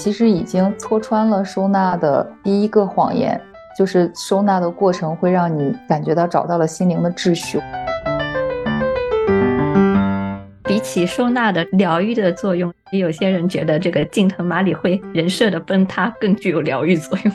其实已经戳穿了收纳的第一个谎言，就是收纳的过程会让你感觉到找到了心灵的秩序。比起收纳的疗愈的作用，有些人觉得这个近藤麻里会人设的崩塌更具有疗愈作用。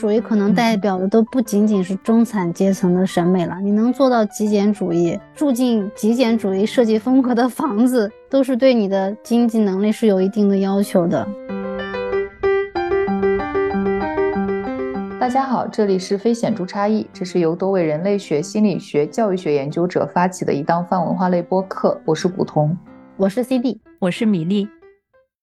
主义可能代表的都不仅仅是中产阶层的审美了。你能做到极简主义，住进极简主义设计风格的房子，都是对你的经济能力是有一定的要求的。大家好，这里是非显著差异，这是由多位人类学、心理学、教育学研究者发起的一档泛文化类播客。我是古潼，我是 CD，我是米粒。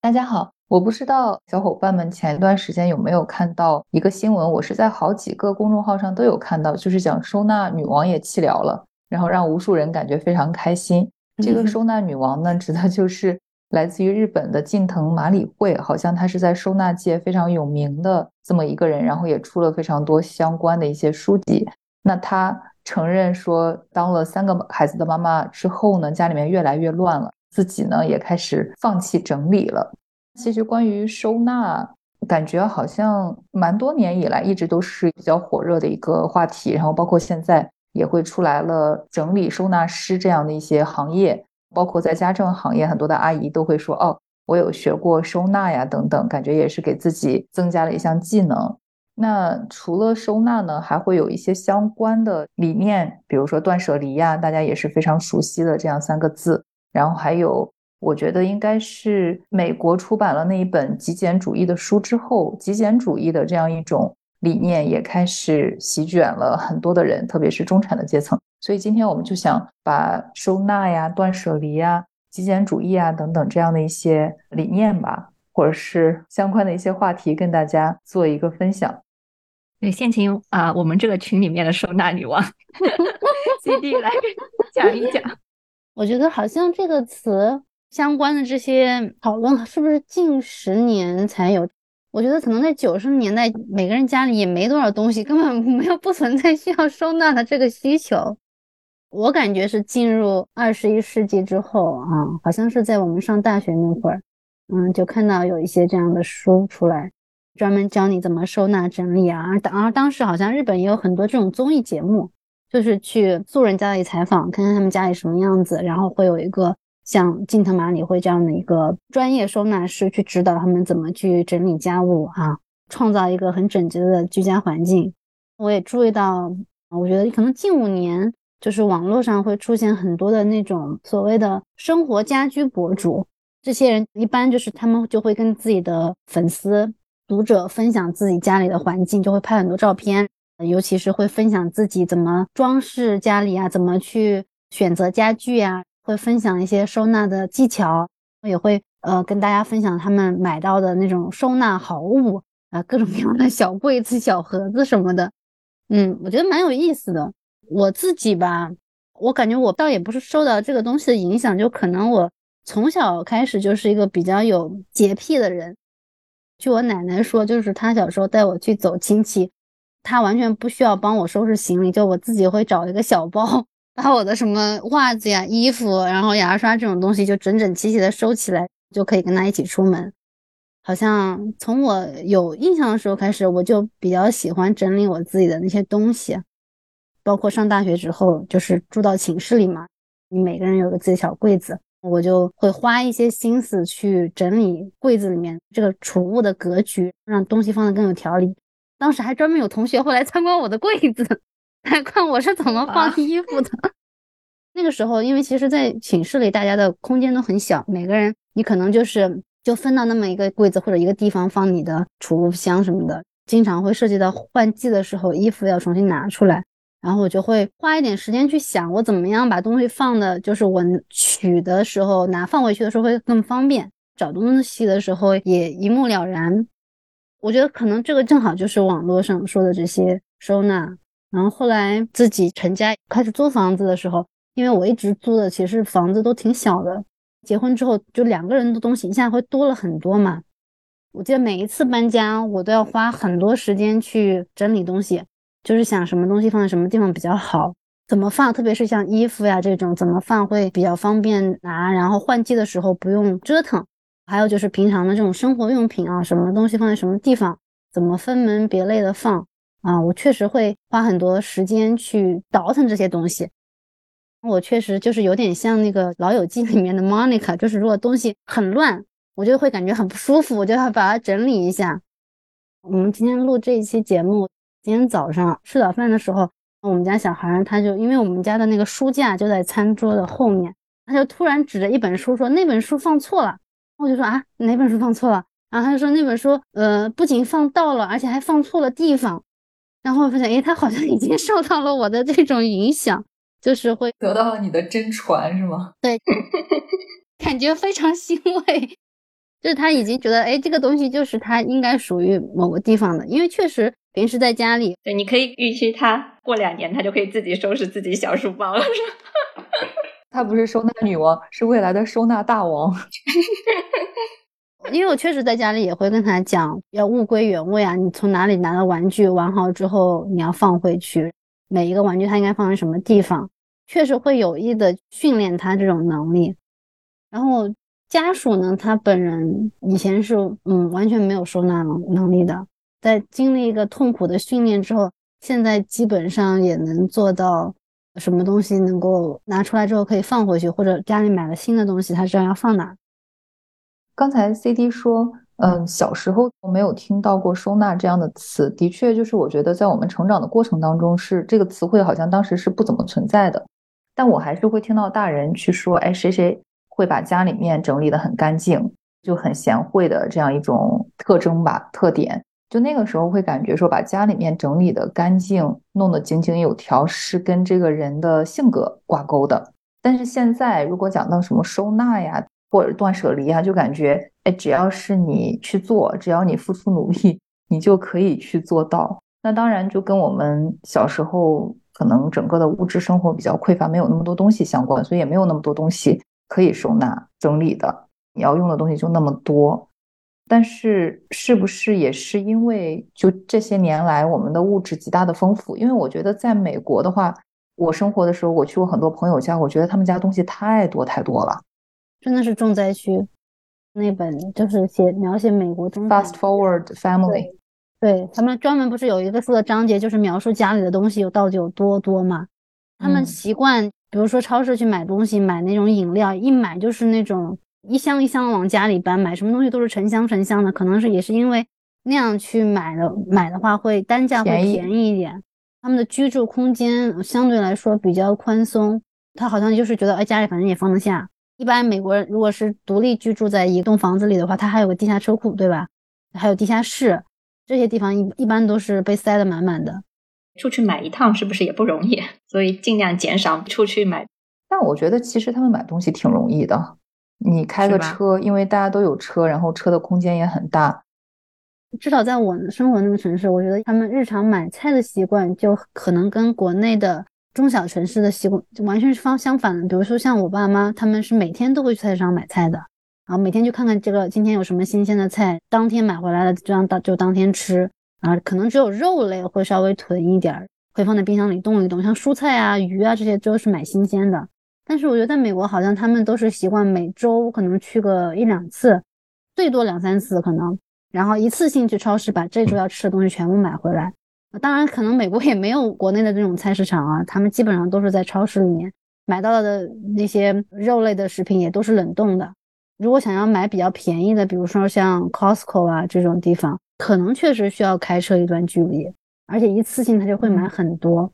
大家好，我不知道小伙伴们前一段时间有没有看到一个新闻，我是在好几个公众号上都有看到，就是讲收纳女王也弃疗了，然后让无数人感觉非常开心。这个收纳女王呢，指的就是。来自于日本的近藤麻里惠，好像她是在收纳界非常有名的这么一个人，然后也出了非常多相关的一些书籍。那她承认说，当了三个孩子的妈妈之后呢，家里面越来越乱了，自己呢也开始放弃整理了。其实关于收纳，感觉好像蛮多年以来一直都是比较火热的一个话题，然后包括现在也会出来了整理收纳师这样的一些行业。包括在家政行业，很多的阿姨都会说：“哦，我有学过收纳呀，等等，感觉也是给自己增加了一项技能。”那除了收纳呢，还会有一些相关的理念，比如说断舍离呀，大家也是非常熟悉的这样三个字。然后还有，我觉得应该是美国出版了那一本极简主义的书之后，极简主义的这样一种理念也开始席卷了很多的人，特别是中产的阶层。所以今天我们就想把收纳呀、断舍离呀、极简主义啊等等这样的一些理念吧，或者是相关的一些话题，跟大家做一个分享。对，先请啊我们这个群里面的收纳女王 基地来讲一讲。我觉得好像这个词相关的这些讨论是不是近十年才有？我觉得可能在九十年代，每个人家里也没多少东西，根本没有不存在需要收纳的这个需求。我感觉是进入二十一世纪之后啊，好像是在我们上大学那会儿，嗯，就看到有一些这样的书出来，专门教你怎么收纳整理啊。而当当时好像日本也有很多这种综艺节目，就是去素人家里采访，看看他们家里什么样子，然后会有一个像近藤麻里惠这样的一个专业收纳师去指导他们怎么去整理家务啊，创造一个很整洁的居家环境。我也注意到，我觉得可能近五年。就是网络上会出现很多的那种所谓的生活家居博主，这些人一般就是他们就会跟自己的粉丝、读者分享自己家里的环境，就会拍很多照片，尤其是会分享自己怎么装饰家里啊，怎么去选择家具呀，会分享一些收纳的技巧，也会呃跟大家分享他们买到的那种收纳好物啊，各种各样的小柜子、小盒子什么的，嗯，我觉得蛮有意思的。我自己吧，我感觉我倒也不是受到这个东西的影响，就可能我从小开始就是一个比较有洁癖的人。据我奶奶说，就是她小时候带我去走亲戚，她完全不需要帮我收拾行李，就我自己会找一个小包，把我的什么袜子呀、衣服，然后牙刷这种东西就整整齐齐的收起来，就可以跟他一起出门。好像从我有印象的时候开始，我就比较喜欢整理我自己的那些东西。包括上大学之后，就是住到寝室里嘛，你每个人有个自己小柜子，我就会花一些心思去整理柜子里面这个储物的格局，让东西放的更有条理。当时还专门有同学会来参观我的柜子，来看我是怎么放衣服的。那个时候，因为其实，在寝室里大家的空间都很小，每个人你可能就是就分到那么一个柜子或者一个地方放你的储物箱什么的，经常会涉及到换季的时候衣服要重新拿出来。然后我就会花一点时间去想，我怎么样把东西放的，就是我取的时候拿放回去的时候会更方便，找东西的时候也一目了然。我觉得可能这个正好就是网络上说的这些收纳。然后后来自己成家开始租房子的时候，因为我一直租的其实房子都挺小的，结婚之后就两个人的东西一下会多了很多嘛。我记得每一次搬家，我都要花很多时间去整理东西。就是想什么东西放在什么地方比较好，怎么放，特别是像衣服呀这种怎么放会比较方便拿，然后换季的时候不用折腾。还有就是平常的这种生活用品啊，什么东西放在什么地方，怎么分门别类的放啊，我确实会花很多时间去倒腾这些东西。我确实就是有点像那个《老友记》里面的 Monica，就是如果东西很乱，我就会感觉很不舒服，我就要把它整理一下。我们今天录这一期节目，今天早上吃早饭的时候。我们家小孩他就因为我们家的那个书架就在餐桌的后面，他就突然指着一本书说：“那本书放错了。”我就说：“啊，哪本书放错了？”然后他就说：“那本书，呃，不仅放到了，而且还放错了地方。”然后我发现，哎，他好像已经受到了我的这种影响，就是会得到了你的真传，是吗？对，感觉非常欣慰，就是他已经觉得，哎，这个东西就是他应该属于某个地方的，因为确实。平时在家里，对，你可以预期他过两年，他就可以自己收拾自己小书包了。是他不是收纳女王，是未来的收纳大王。因为我确实在家里也会跟他讲，要物归原位啊。你从哪里拿的玩具，玩好之后你要放回去。每一个玩具它应该放在什么地方，确实会有意的训练他这种能力。然后家属呢，他本人以前是嗯完全没有收纳能能力的。在经历一个痛苦的训练之后，现在基本上也能做到，什么东西能够拿出来之后可以放回去，或者家里买了新的东西，他知道要放哪。刚才 C D 说，嗯，小时候没有听到过收纳这样的词，的确，就是我觉得在我们成长的过程当中，是这个词汇好像当时是不怎么存在的，但我还是会听到大人去说，哎，谁谁会把家里面整理的很干净，就很贤惠的这样一种特征吧，特点。就那个时候会感觉说，把家里面整理的干净，弄得井井有条，是跟这个人的性格挂钩的。但是现在，如果讲到什么收纳呀，或者断舍离啊，就感觉，哎，只要是你去做，只要你付出努力，你就可以去做到。那当然就跟我们小时候可能整个的物质生活比较匮乏，没有那么多东西相关，所以也没有那么多东西可以收纳整理的。你要用的东西就那么多。但是，是不是也是因为就这些年来我们的物质极大的丰富？因为我觉得在美国的话，我生活的时候，我去过很多朋友家，我觉得他们家东西太多太多了，真的是重灾区。那本就是写描写美国中 Fast Forward Family，对他们专门不是有一个书的章节，就是描述家里的东西有到底有多多嘛？他们习惯，比如说超市去买东西，买那种饮料，一买就是那种。一箱一箱往家里搬，买什么东西都是成箱成箱的，可能是也是因为那样去买的，买的话会单价会便宜一点。他们的居住空间相对来说比较宽松，他好像就是觉得哎家里反正也放得下。一般美国人如果是独立居住在一栋房子里的话，它还有个地下车库，对吧？还有地下室，这些地方一一般都是被塞得满满的。出去买一趟是不是也不容易？所以尽量减少出去买。但我觉得其实他们买东西挺容易的。你开个车，因为大家都有车，然后车的空间也很大。至少在我生活那个城市，我觉得他们日常买菜的习惯就可能跟国内的中小城市的习惯就完全是方相反的。比如说像我爸妈，他们是每天都会去菜市场买菜的，然后每天就看看这个今天有什么新鲜的菜，当天买回来的这样当就当天吃。啊，可能只有肉类会稍微囤一点儿，会放在冰箱里冻一冻。像蔬菜啊、鱼啊这些都是买新鲜的。但是我觉得在美国好像他们都是习惯每周可能去个一两次，最多两三次可能，然后一次性去超市把这周要吃的东西全部买回来。当然，可能美国也没有国内的这种菜市场啊，他们基本上都是在超市里面买到的那些肉类的食品也都是冷冻的。如果想要买比较便宜的，比如说像 Costco 啊这种地方，可能确实需要开车一段距离，而且一次性他就会买很多。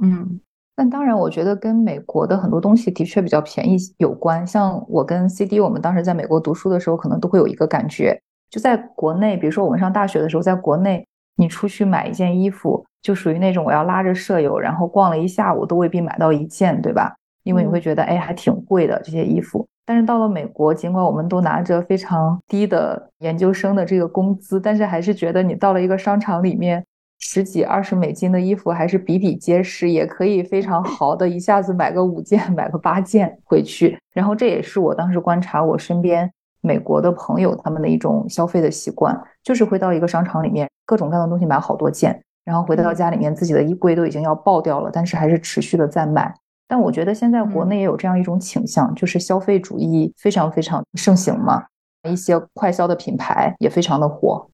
嗯。但当然，我觉得跟美国的很多东西的确比较便宜有关。像我跟 CD，我们当时在美国读书的时候，可能都会有一个感觉，就在国内，比如说我们上大学的时候，在国内，你出去买一件衣服，就属于那种我要拉着舍友，然后逛了一下午都未必买到一件，对吧？因为你会觉得，哎，还挺贵的这些衣服。但是到了美国，尽管我们都拿着非常低的研究生的这个工资，但是还是觉得你到了一个商场里面。十几二十美金的衣服还是比比皆是，也可以非常豪的一下子买个五件、买个八件回去。然后这也是我当时观察我身边美国的朋友他们的一种消费的习惯，就是会到一个商场里面各种各样的东西买好多件，然后回到家里面，自己的衣柜都已经要爆掉了，但是还是持续的在买。但我觉得现在国内也有这样一种倾向，就是消费主义非常非常盛行嘛，一些快消的品牌也非常的火。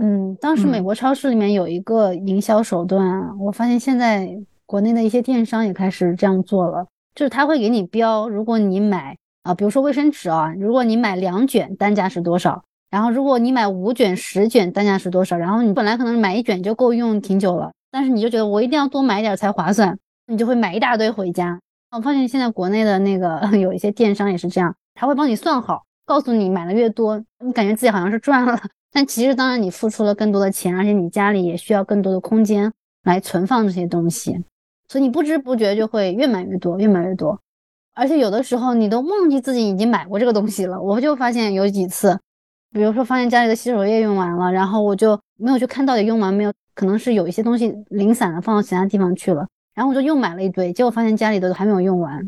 嗯，当时美国超市里面有一个营销手段，我发现现在国内的一些电商也开始这样做了，就是他会给你标，如果你买啊，比如说卫生纸啊，如果你买两卷，单价是多少？然后如果你买五卷、十卷，单价是多少？然后你本来可能买一卷就够用挺久了，但是你就觉得我一定要多买点才划算，你就会买一大堆回家。我发现现在国内的那个 有一些电商也是这样，他会帮你算好，告诉你买的越多，你感觉自己好像是赚了。但其实，当然你付出了更多的钱，而且你家里也需要更多的空间来存放这些东西，所以你不知不觉就会越买越多，越买越多。而且有的时候你都忘记自己已经买过这个东西了。我就发现有几次，比如说发现家里的洗手液用完了，然后我就没有去看到底用完没有，可能是有一些东西零散的放到其他地方去了，然后我就又买了一堆，结果发现家里的还没有用完。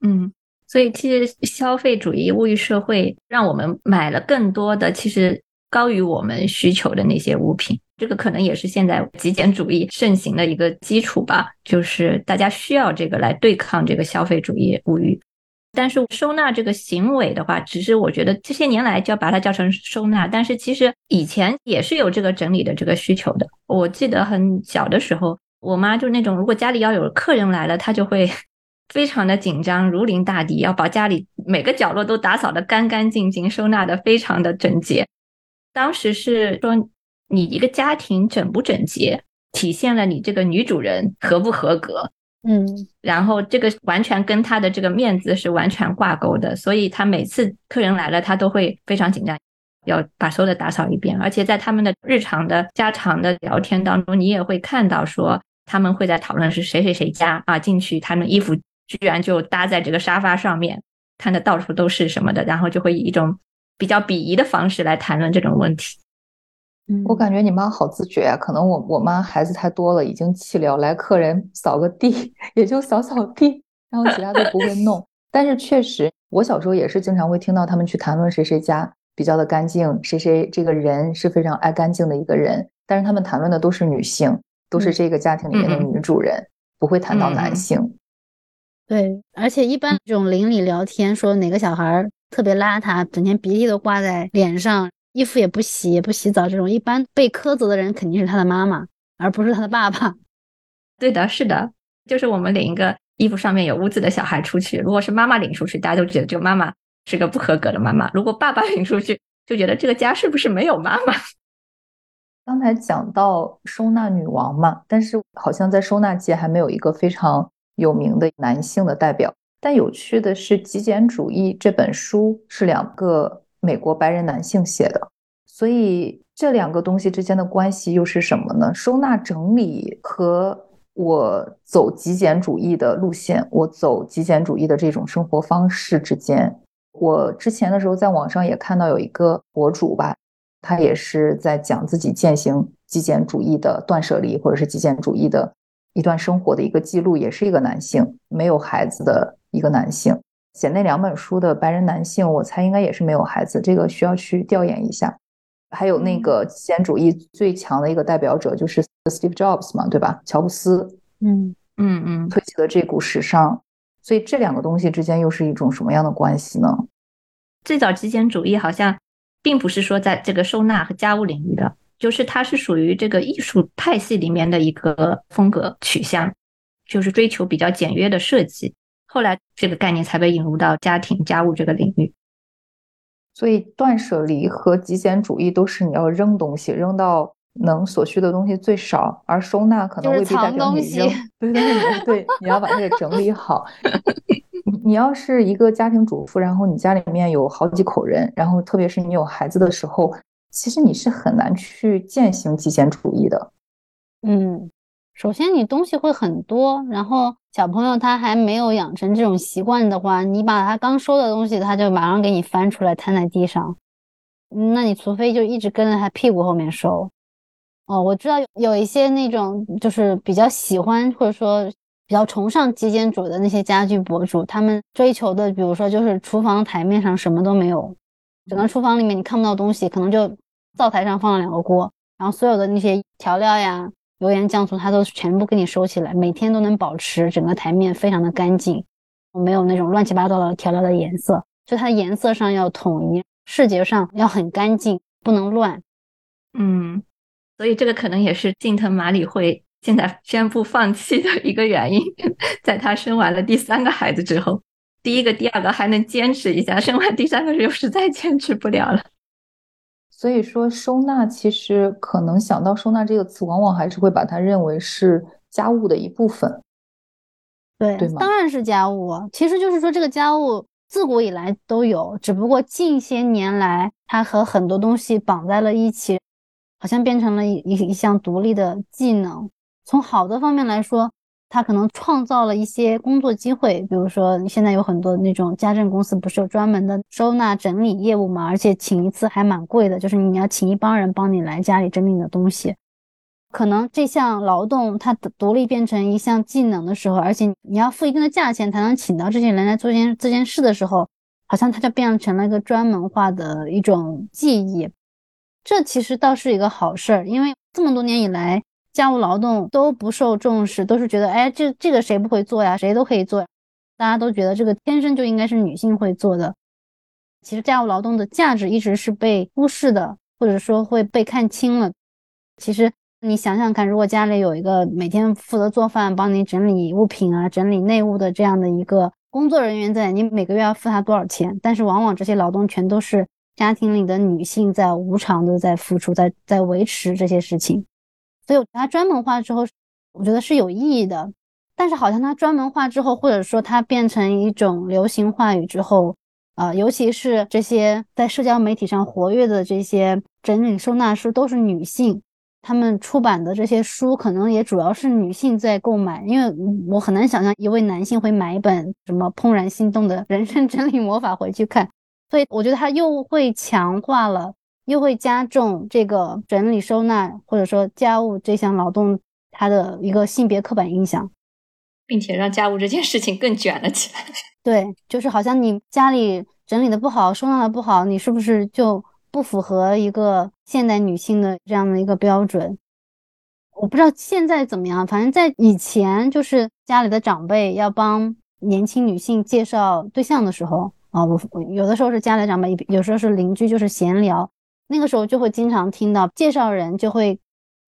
嗯，所以其实消费主义、物欲社会让我们买了更多的，其实。高于我们需求的那些物品，这个可能也是现在极简主义盛行的一个基础吧。就是大家需要这个来对抗这个消费主义物欲。但是收纳这个行为的话，只是我觉得这些年来就要把它叫成收纳。但是其实以前也是有这个整理的这个需求的。我记得很小的时候，我妈就那种，如果家里要有客人来了，她就会 非常的紧张，如临大敌，要把家里每个角落都打扫的干干净净，收纳的非常的整洁。当时是说，你一个家庭整不整洁，体现了你这个女主人合不合格。嗯，然后这个完全跟她的这个面子是完全挂钩的，所以她每次客人来了，她都会非常紧张，要把所有的打扫一遍。而且在他们的日常的家常的聊天当中，你也会看到说，他们会在讨论是谁谁谁家啊，进去他们衣服居然就搭在这个沙发上面，看的到处都是什么的，然后就会以一种。比较鄙夷的方式来谈论这种问题，我感觉你妈好自觉啊。可能我我妈孩子太多了，已经弃疗，来客人扫个地 也就扫扫地，然后其他都不会弄。但是确实，我小时候也是经常会听到他们去谈论谁谁家比较的干净，谁谁这个人是非常爱干净的一个人。但是他们谈论的都是女性，都是这个家庭里面的女主人，不会谈到男性。对，而且一般这种邻里聊天说哪个小孩。特别邋遢，整天鼻涕都挂在脸上，衣服也不洗，也不洗澡，这种一般被苛责的人肯定是他的妈妈，而不是他的爸爸。对的，是的，就是我们领一个衣服上面有污渍的小孩出去，如果是妈妈领出去，大家都觉得这个妈妈是个不合格的妈妈；如果爸爸领出去，就觉得这个家是不是没有妈妈？刚才讲到收纳女王嘛，但是好像在收纳界还没有一个非常有名的男性的代表。但有趣的是，《极简主义》这本书是两个美国白人男性写的，所以这两个东西之间的关系又是什么呢？收纳整理和我走极简主义的路线，我走极简主义的这种生活方式之间，我之前的时候在网上也看到有一个博主吧，他也是在讲自己践行极简主义的断舍离，或者是极简主义的一段生活的一个记录，也是一个男性，没有孩子的。一个男性写那两本书的白人男性，我猜应该也是没有孩子，这个需要去调研一下。还有那个极简主义最强的一个代表者就是 Steve Jobs 嘛，对吧？乔布斯，嗯嗯嗯，推起了这股时尚。所以这两个东西之间又是一种什么样的关系呢？最早极简主义好像并不是说在这个收纳和家务领域的，就是它是属于这个艺术派系里面的一个风格取向，就是追求比较简约的设计。后来这个概念才被引入到家庭家务这个领域，所以断舍离和极简主义都是你要扔东西，扔到能所需的东西最少，而收纳可能未必代表你扔。对对对，你要把它给整理好。你要是一个家庭主妇，然后你家里面有好几口人，然后特别是你有孩子的时候，其实你是很难去践行极简主义的。嗯。首先，你东西会很多，然后小朋友他还没有养成这种习惯的话，你把他刚收的东西，他就马上给你翻出来摊在地上，那你除非就一直跟在他屁股后面收。哦，我知道有有一些那种就是比较喜欢或者说比较崇尚极简主义的那些家居博主，他们追求的，比如说就是厨房台面上什么都没有，整个厨房里面你看不到东西，可能就灶台上放了两个锅，然后所有的那些调料呀。油盐酱醋，它都全部给你收起来，每天都能保持整个台面非常的干净，没有那种乱七八糟的调料的颜色，就它颜色上要统一，视觉上要很干净，不能乱。嗯，所以这个可能也是近藤麻里惠现在宣布放弃的一个原因，在她生完了第三个孩子之后。第一个、第二个还能坚持一下，生完第三个就实在坚持不了了。所以说，收纳其实可能想到收纳这个词，往往还是会把它认为是家务的一部分。对，对吗？当然是家务。其实就是说，这个家务自古以来都有，只不过近些年来，它和很多东西绑在了一起，好像变成了一一项独立的技能。从好的方面来说。他可能创造了一些工作机会，比如说现在有很多那种家政公司，不是有专门的收纳整理业务嘛？而且请一次还蛮贵的，就是你要请一帮人帮你来家里整理你的东西。可能这项劳动它独立变成一项技能的时候，而且你要付一定的价钱才能请到这些人来做件这件事的时候，好像它就变成了一个专门化的一种技艺。这其实倒是一个好事儿，因为这么多年以来。家务劳动都不受重视，都是觉得，哎，这这个谁不会做呀？谁都可以做，大家都觉得这个天生就应该是女性会做的。其实家务劳动的价值一直是被忽视的，或者说会被看轻了。其实你想想看，如果家里有一个每天负责做饭、帮你整理物品啊、整理内务的这样的一个工作人员在，你每个月要付他多少钱？但是往往这些劳动全都是家庭里的女性在无偿的在付出，在在维持这些事情。所以它专门化之后，我觉得是有意义的。但是好像它专门化之后，或者说它变成一种流行话语之后，呃，尤其是这些在社交媒体上活跃的这些整理收纳书都是女性，他们出版的这些书可能也主要是女性在购买。因为我很难想象一位男性会买一本什么《怦然心动的人生整理魔法》回去看。所以我觉得它又会强化了。又会加重这个整理收纳或者说家务这项劳动它的一个性别刻板印象，并且让家务这件事情更卷了起来。对，就是好像你家里整理的不好，收纳的不好，你是不是就不符合一个现代女性的这样的一个标准？我不知道现在怎么样，反正在以前，就是家里的长辈要帮年轻女性介绍对象的时候啊，我有的时候是家里长辈，有时候是邻居，就是闲聊。那个时候就会经常听到介绍人就会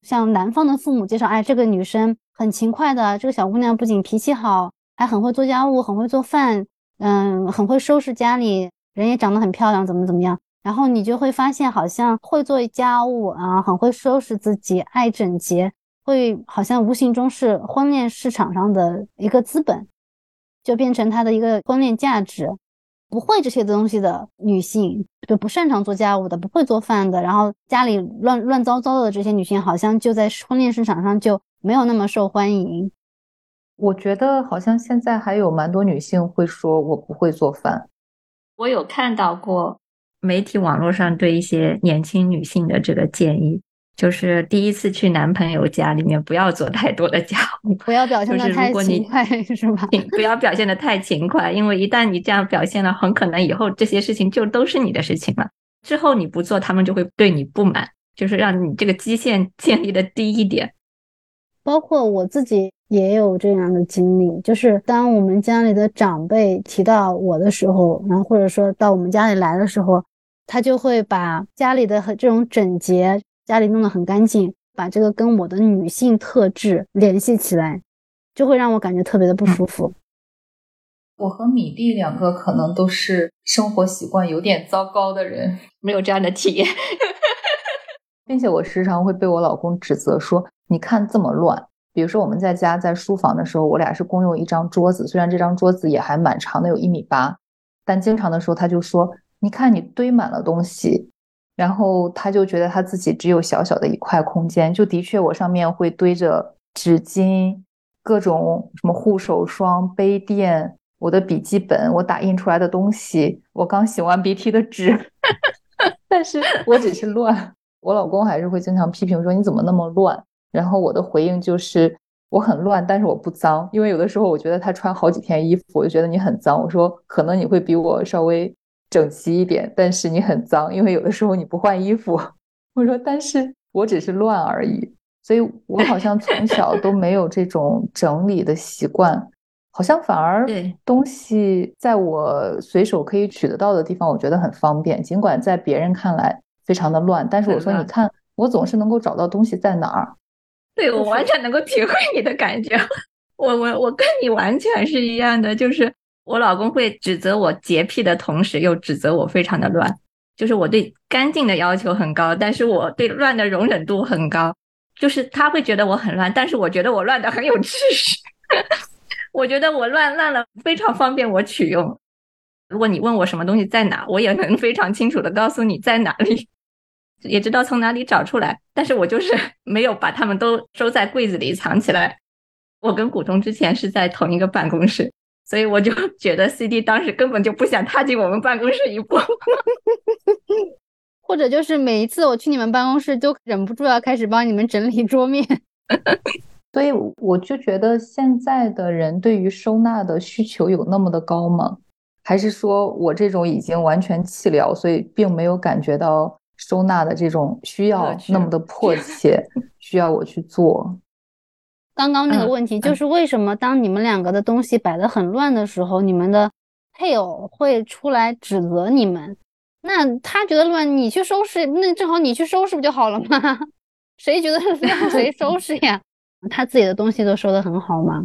向男方的父母介绍，哎，这个女生很勤快的，这个小姑娘不仅脾气好，还很会做家务，很会做饭，嗯，很会收拾家里，人也长得很漂亮，怎么怎么样。然后你就会发现，好像会做家务啊，很会收拾自己，爱整洁，会好像无形中是婚恋市场上的一个资本，就变成他的一个婚恋价值。不会这些东西的女性，就不擅长做家务的，不会做饭的，然后家里乱乱糟糟的这些女性，好像就在婚恋市场上就没有那么受欢迎。我觉得好像现在还有蛮多女性会说我不会做饭。我有看到过媒体网络上对一些年轻女性的这个建议。就是第一次去男朋友家里面，不要做太多的家务，不要表现的太勤快，是吧？不要表现的太勤快，因为一旦你这样表现了，很可能以后这些事情就都是你的事情了。之后你不做，他们就会对你不满，就是让你这个基线建立的低一点。包括我自己也有这样的经历，就是当我们家里的长辈提到我的时候，然后或者说到我们家里来的时候，他就会把家里的这种整洁。家里弄得很干净，把这个跟我的女性特质联系起来，就会让我感觉特别的不舒服。我和米粒两个可能都是生活习惯有点糟糕的人，没有这样的体验，并且我时常会被我老公指责说：“你看这么乱。”比如说我们在家在书房的时候，我俩是共用一张桌子，虽然这张桌子也还蛮长的，有一米八，但经常的时候他就说：“你看你堆满了东西。”然后他就觉得他自己只有小小的一块空间，就的确我上面会堆着纸巾、各种什么护手霜、杯垫、我的笔记本、我打印出来的东西、我刚擤完鼻涕的纸，但是我只是乱。我老公还是会经常批评说你怎么那么乱。然后我的回应就是我很乱，但是我不脏，因为有的时候我觉得他穿好几天衣服，我就觉得你很脏。我说可能你会比我稍微。整齐一点，但是你很脏，因为有的时候你不换衣服。我说，但是我只是乱而已。所以我好像从小都没有这种整理的习惯，好像反而东西在我随手可以取得到的地方，我觉得很方便。尽管在别人看来非常的乱，但是我说你看，我总是能够找到东西在哪儿。对我完全能够体会你的感觉，我我我跟你完全是一样的，就是我老公会指责我洁癖的同时，又指责我非常的乱。就是我对干净的要求很高，但是我对乱的容忍度很高。就是他会觉得我很乱，但是我觉得我乱的很有秩序。我觉得我乱乱了非常方便我取用。如果你问我什么东西在哪，我也能非常清楚的告诉你在哪里，也知道从哪里找出来。但是我就是 没有把它们都收在柜子里藏起来。我跟古潼之前是在同一个办公室。所以我就 觉得 CD 当时根本就不想踏进我们办公室一步，或者就是每一次我去你们办公室，都忍不住要开始帮你们整理桌面。所以我就觉得现在的人对于收纳的需求有那么的高吗？还是说我这种已经完全弃疗，所以并没有感觉到收纳的这种需要那么的迫切，需要我去做？刚刚那个问题就是为什么当你们两个的东西摆的很乱的时候，你们的配偶会出来指责你们？那他觉得乱，你去收拾，那正好你去收拾不就好了吗？谁觉得乱谁收拾呀？他自己的东西都收的很好吗？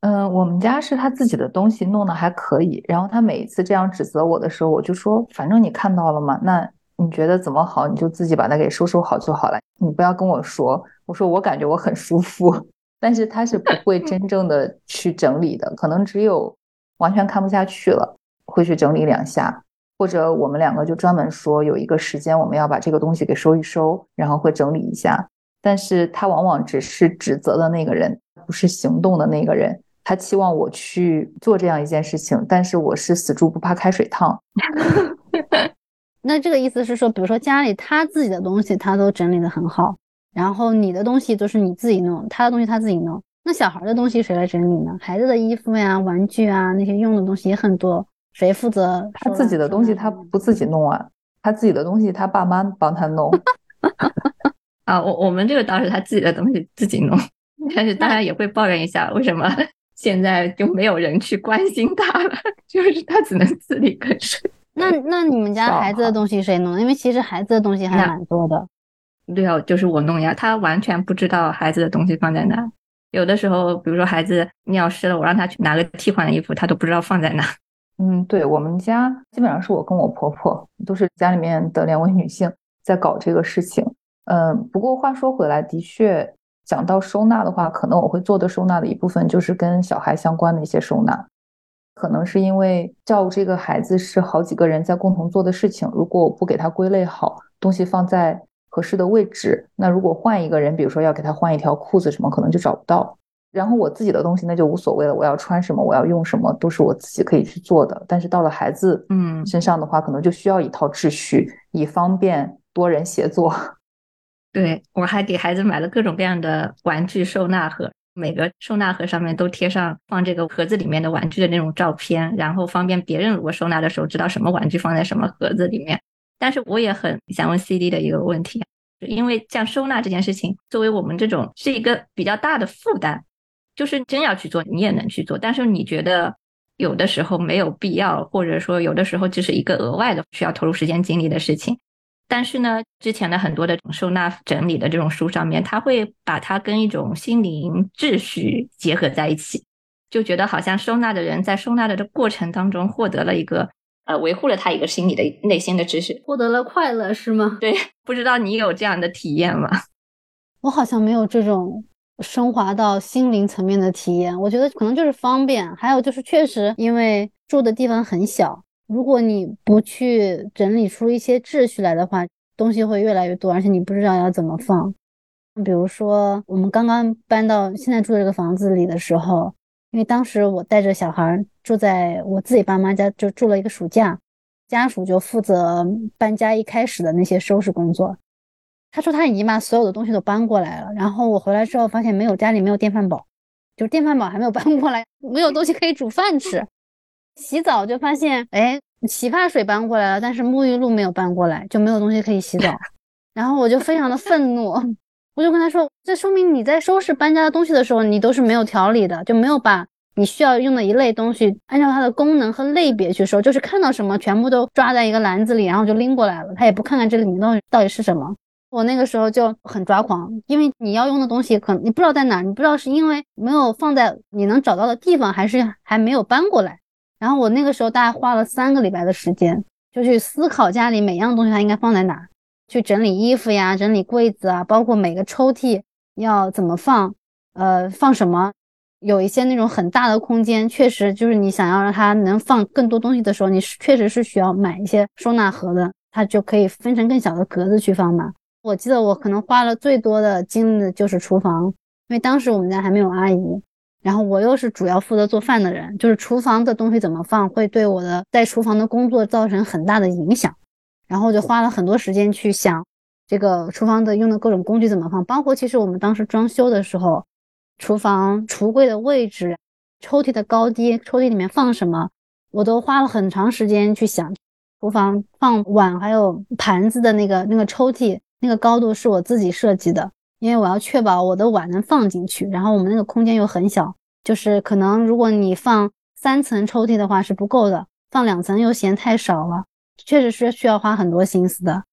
嗯，我们家是他自己的东西弄得还可以。然后他每一次这样指责我的时候，我就说，反正你看到了嘛，那你觉得怎么好，你就自己把它给收收好就好了，你不要跟我说。我说我感觉我很舒服。但是他是不会真 正的去整理的，可能只有完全看不下去了，会去整理两下，或者我们两个就专门说有一个时间我们要把这个东西给收一收，然后会整理一下。但是他往往只是指责的那个人，不是行动的那个人。他期望我去做这样一件事情，但是我是死猪不怕开水烫。那这个意思是说，比如说家里他自己的东西，他都整理的很好。然后你的东西都是你自己弄，他的东西他自己弄。那小孩的东西谁来整理呢？孩子的衣服呀、玩具啊，那些用的东西也很多，谁负责？他自己的东西他不自己弄啊，他自己的东西他爸妈帮他弄。啊，我我们这个倒是他自己的东西自己弄，但是大家也会抱怨一下，为什么现在就没有人去关心他了？就是他只能自力更生。那那你们家孩子的东西谁弄？因为其实孩子的东西还蛮多的。对啊，就是我弄呀，他完全不知道孩子的东西放在哪。有的时候，比如说孩子尿湿了，我让他去拿个替换的衣服，他都不知道放在哪。嗯，对我们家基本上是我跟我婆婆都是家里面的两位女性在搞这个事情。嗯，不过话说回来，的确讲到收纳的话，可能我会做的收纳的一部分就是跟小孩相关的一些收纳。可能是因为照顾这个孩子是好几个人在共同做的事情，如果我不给他归类好，东西放在。合适的位置，那如果换一个人，比如说要给他换一条裤子什么，可能就找不到。然后我自己的东西那就无所谓了，我要穿什么，我要用什么，都是我自己可以去做的。但是到了孩子嗯身上的话，可能就需要一套秩序，以方便多人协作。对我还给孩子买了各种各样的玩具收纳盒，每个收纳盒上面都贴上放这个盒子里面的玩具的那种照片，然后方便别人如果收纳的时候知道什么玩具放在什么盒子里面。但是我也很想问 CD 的一个问题，因为像收纳这件事情，作为我们这种是一个比较大的负担，就是真要去做，你也能去做，但是你觉得有的时候没有必要，或者说有的时候只是一个额外的需要投入时间精力的事情。但是呢，之前的很多的收纳整理的这种书上面，他会把它跟一种心灵秩序结合在一起，就觉得好像收纳的人在收纳的这过程当中获得了一个。呃，维护了他一个心理的内心的秩序，获得了快乐，是吗？对，不知道你有这样的体验吗？我好像没有这种升华到心灵层面的体验。我觉得可能就是方便，还有就是确实因为住的地方很小，如果你不去整理出一些秩序来的话，东西会越来越多，而且你不知道要怎么放。比如说，我们刚刚搬到现在住的这个房子里的时候。因为当时我带着小孩住在我自己爸妈家，就住了一个暑假，家属就负责搬家一开始的那些收拾工作。他说他已经把所有的东西都搬过来了，然后我回来之后发现没有家里没有电饭煲，就电饭煲还没有搬过来，没有东西可以煮饭吃。洗澡就发现，哎，洗发水搬过来了，但是沐浴露没有搬过来，就没有东西可以洗澡。然后我就非常的愤怒。我就跟他说，这说明你在收拾搬家的东西的时候，你都是没有条理的，就没有把你需要用的一类东西按照它的功能和类别去收，就是看到什么全部都抓在一个篮子里，然后就拎过来了，他也不看看这里面到底到底是什么。我那个时候就很抓狂，因为你要用的东西可能你不知道在哪，你不知道是因为没有放在你能找到的地方，还是还没有搬过来。然后我那个时候大概花了三个礼拜的时间，就去思考家里每样东西它应该放在哪。去整理衣服呀，整理柜子啊，包括每个抽屉要怎么放，呃，放什么？有一些那种很大的空间，确实就是你想要让它能放更多东西的时候，你确实是需要买一些收纳盒的，它就可以分成更小的格子去放嘛。我记得我可能花了最多的精力就是厨房，因为当时我们家还没有阿姨，然后我又是主要负责做饭的人，就是厨房的东西怎么放，会对我的在厨房的工作造成很大的影响。然后就花了很多时间去想，这个厨房的用的各种工具怎么放，包括其实我们当时装修的时候，厨房橱柜的位置、抽屉的高低、抽屉里面放什么，我都花了很长时间去想。厨房放碗还有盘子的那个那个抽屉，那个高度是我自己设计的，因为我要确保我的碗能放进去。然后我们那个空间又很小，就是可能如果你放三层抽屉的话是不够的，放两层又嫌太少了。确实是需要花很多心思的，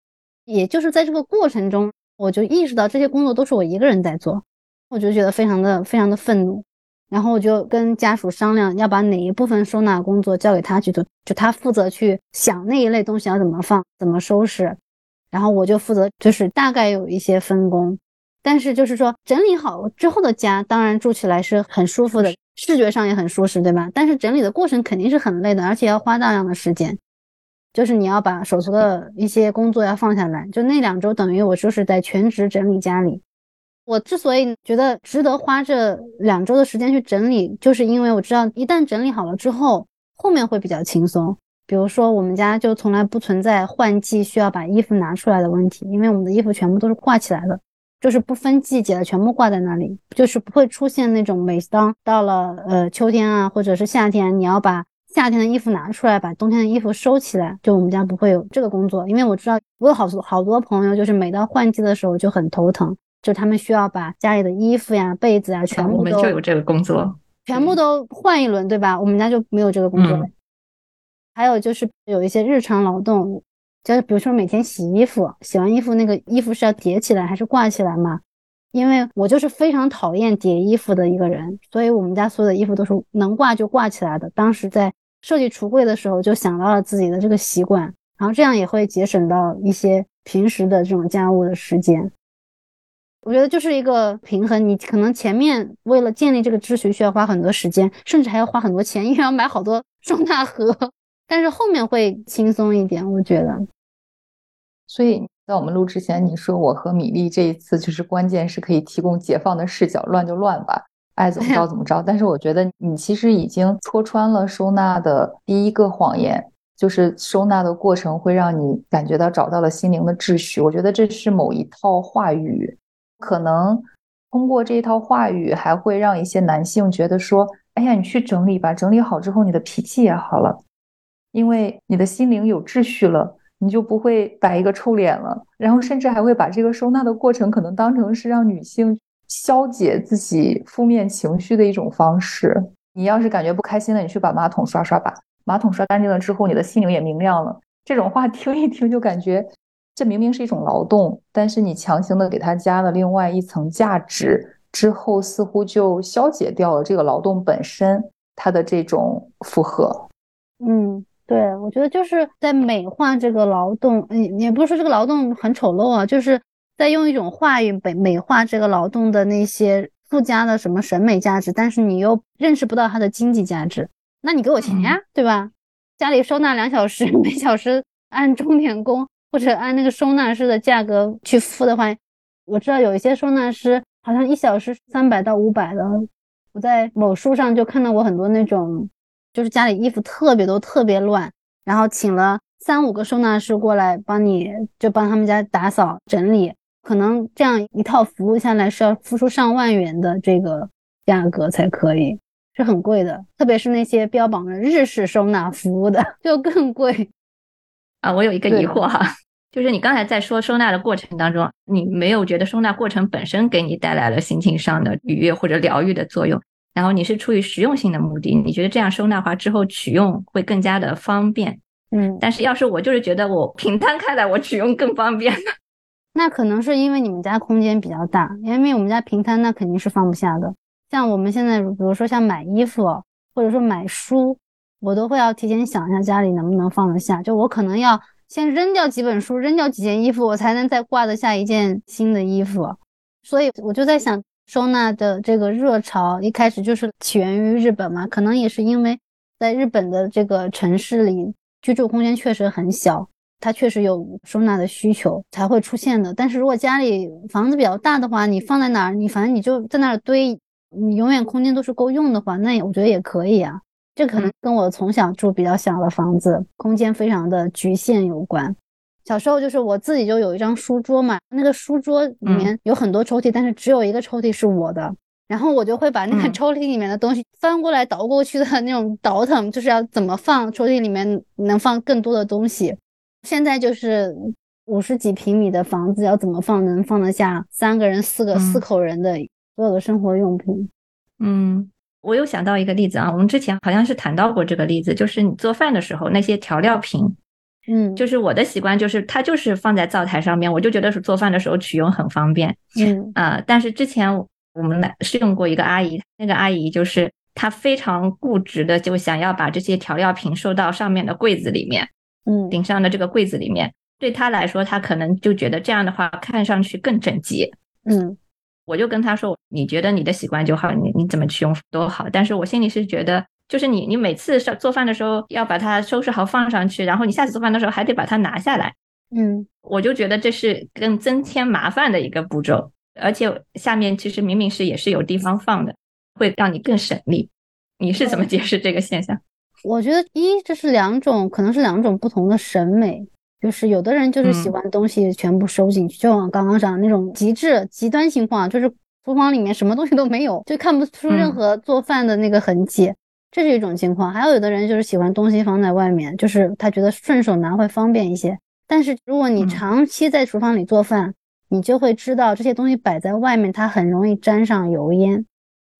也就是在这个过程中，我就意识到这些工作都是我一个人在做，我就觉得非常的非常的愤怒，然后我就跟家属商量，要把哪一部分收纳工作交给他去做，就他负责去想那一类东西要怎么放、怎么收拾，然后我就负责就是大概有一些分工，但是就是说整理好之后的家，当然住起来是很舒服的，视觉上也很舒适，对吧？但是整理的过程肯定是很累的，而且要花大量的时间。就是你要把手头的一些工作要放下来，就那两周等于我就是在全职整理家里。我之所以觉得值得花这两周的时间去整理，就是因为我知道一旦整理好了之后，后面会比较轻松。比如说我们家就从来不存在换季需要把衣服拿出来的问题，因为我们的衣服全部都是挂起来的，就是不分季节的全部挂在那里，就是不会出现那种每当到了呃秋天啊或者是夏天，你要把。夏天的衣服拿出来，把冬天的衣服收起来。就我们家不会有这个工作，因为我知道我有好多好多朋友，就是每到换季的时候就很头疼，就他们需要把家里的衣服呀、被子啊全部都，我们就有这个工作，全部都换一轮，对吧？我们家就没有这个工作。还有就是有一些日常劳动，就是比如说每天洗衣服，洗完衣服那个衣服是要叠起来还是挂起来嘛？因为我就是非常讨厌叠衣服的一个人，所以我们家所有的衣服都是能挂就挂起来的。当时在设计橱柜的时候，就想到了自己的这个习惯，然后这样也会节省到一些平时的这种家务的时间。我觉得就是一个平衡，你可能前面为了建立这个秩序需要花很多时间，甚至还要花很多钱，因为要买好多 收纳盒，但是后面会轻松一点，我觉得。所以。在我们录之前，你说我和米粒这一次就是关键是可以提供解放的视角，乱就乱吧，爱怎么着 怎么着。但是我觉得你其实已经戳穿了收纳的第一个谎言，就是收纳的过程会让你感觉到找到了心灵的秩序。我觉得这是某一套话语，可能通过这一套话语，还会让一些男性觉得说：“哎呀，你去整理吧，整理好之后，你的脾气也好了，因为你的心灵有秩序了。”你就不会摆一个臭脸了，然后甚至还会把这个收纳的过程可能当成是让女性消解自己负面情绪的一种方式。你要是感觉不开心了，你去把马桶刷刷吧，马桶刷干净了之后，你的心灵也明亮了。这种话听一听，就感觉这明明是一种劳动，但是你强行的给它加了另外一层价值之后，似乎就消解掉了这个劳动本身它的这种负荷。嗯。对，我觉得就是在美化这个劳动，嗯，也不是说这个劳动很丑陋啊，就是在用一种话语美美化这个劳动的那些附加的什么审美价值，但是你又认识不到它的经济价值，那你给我钱呀，对吧？家里收纳两小时，每小时按钟点工或者按那个收纳师的价格去付的话，我知道有一些收纳师好像一小时三百到五百的，我在某书上就看到过很多那种。就是家里衣服特别多，特别乱，然后请了三五个收纳师过来帮你，就帮他们家打扫整理。可能这样一套服务下来是要付出上万元的这个价格才可以，是很贵的。特别是那些标榜着日式收纳服务的，就更贵。啊，我有一个疑惑哈，就是你刚才在说收纳的过程当中，你没有觉得收纳过程本身给你带来了心情上的愉悦或者疗愈的作用，然后你是出于实用性的目的，你觉得这样收纳化之后取用会更加的方便。嗯，但是要是我就是觉得我平摊开来，我取用更方便。那可能是因为你们家空间比较大，因为我们家平摊那肯定是放不下的。像我们现在，比如说像买衣服或者说买书，我都会要提前想一下家里能不能放得下。就我可能要先扔掉几本书，扔掉几件衣服，我才能再挂得下一件新的衣服。所以我就在想，收纳的这个热潮一开始就是起源于日本嘛，可能也是因为在日本的这个城市里，居住空间确实很小，它确实有收纳的需求才会出现的。但是如果家里房子比较大的话，你放在哪儿，你反正你就在那儿堆。你永远空间都是够用的话，那也我觉得也可以啊。这可能跟我从小住比较小的房子，空间非常的局限有关。小时候就是我自己就有一张书桌嘛，那个书桌里面有很多抽屉，但是只有一个抽屉是我的。然后我就会把那个抽屉里面的东西翻过来倒过去的那种倒腾，就是要怎么放抽屉里面能放更多的东西。现在就是五十几平米的房子，要怎么放能放得下三个人、四个四口人的？所有的生活用品，嗯，我又想到一个例子啊，我们之前好像是谈到过这个例子，就是你做饭的时候那些调料瓶，嗯，就是我的习惯就是它就是放在灶台上面，我就觉得是做饭的时候取用很方便，嗯啊，但是之前我们来试用过一个阿姨，那个阿姨就是她非常固执的就想要把这些调料瓶收到上面的柜子里面，嗯，顶上的这个柜子里面，对她来说，她可能就觉得这样的话看上去更整洁，嗯。我就跟她说：“你觉得你的习惯就好，你你怎么去用都好。但是我心里是觉得，就是你你每次上做饭的时候要把它收拾好放上去，然后你下次做饭的时候还得把它拿下来。嗯，我就觉得这是更增添麻烦的一个步骤，而且下面其实明明是也是有地方放的，会让你更省力。你是怎么解释这个现象？我觉得一这是两种，可能是两种不同的审美。”就是有的人就是喜欢东西全部收进去，就像刚刚讲的那种极致极端情况，就是厨房里面什么东西都没有，就看不出任何做饭的那个痕迹，这是一种情况。还有有的人就是喜欢东西放在外面，就是他觉得顺手拿会方便一些。但是如果你长期在厨房里做饭，你就会知道这些东西摆在外面，它很容易沾上油烟，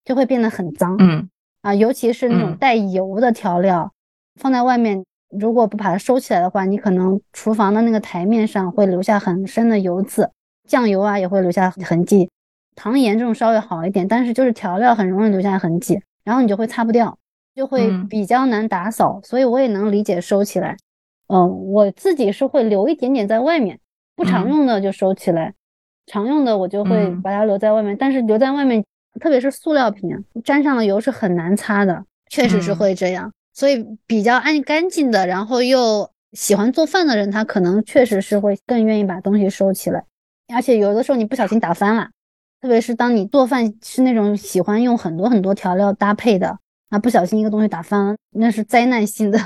就会变得很脏。嗯啊，尤其是那种带油的调料放在外面。如果不把它收起来的话，你可能厨房的那个台面上会留下很深的油渍，酱油啊也会留下痕迹，糖盐这种稍微好一点，但是就是调料很容易留下痕迹，然后你就会擦不掉，就会比较难打扫，所以我也能理解收起来。嗯，我自己是会留一点点在外面，不常用的就收起来，常用的我就会把它留在外面，但是留在外面，特别是塑料瓶，沾上了油是很难擦的，确实是会这样。所以比较爱干净的，然后又喜欢做饭的人，他可能确实是会更愿意把东西收起来。而且有的时候你不小心打翻了，特别是当你做饭是那种喜欢用很多很多调料搭配的，那不小心一个东西打翻了，那是灾难性的。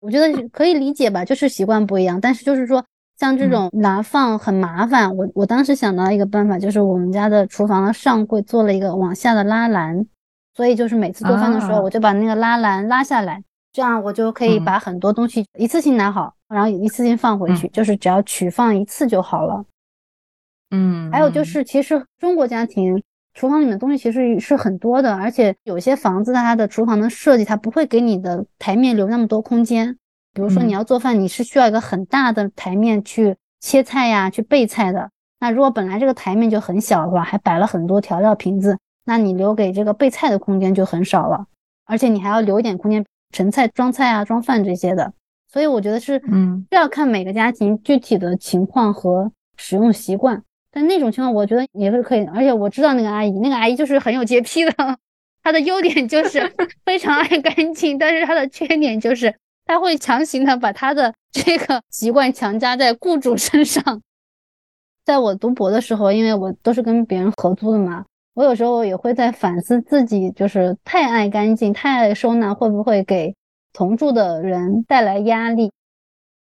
我觉得可以理解吧，就是习惯不一样。但是就是说，像这种拿放很麻烦，我我当时想到一个办法，就是我们家的厨房的上柜做了一个往下的拉篮。所以就是每次做饭的时候，我就把那个拉篮拉下来，这样我就可以把很多东西一次性拿好，然后一次性放回去，就是只要取放一次就好了。嗯，还有就是，其实中国家庭厨房里面东西其实是很多的，而且有些房子它的厨房的设计，它不会给你的台面留那么多空间。比如说你要做饭，你是需要一个很大的台面去切菜呀、去备菜的。那如果本来这个台面就很小的话，还摆了很多调料瓶子。那你留给这个备菜的空间就很少了，而且你还要留一点空间盛菜、装菜啊、装饭这些的。所以我觉得是，嗯，这要看每个家庭具体的情况和使用习惯。但那种情况，我觉得也是可以。而且我知道那个阿姨，那个阿姨就是很有洁癖的。她的优点就是 非常爱干净，但是她的缺点就是她会强行的把她的这个习惯强加在雇主身上。在我读博的时候，因为我都是跟别人合租的嘛。我有时候也会在反思自己，就是太爱干净、太爱收纳，会不会给同住的人带来压力？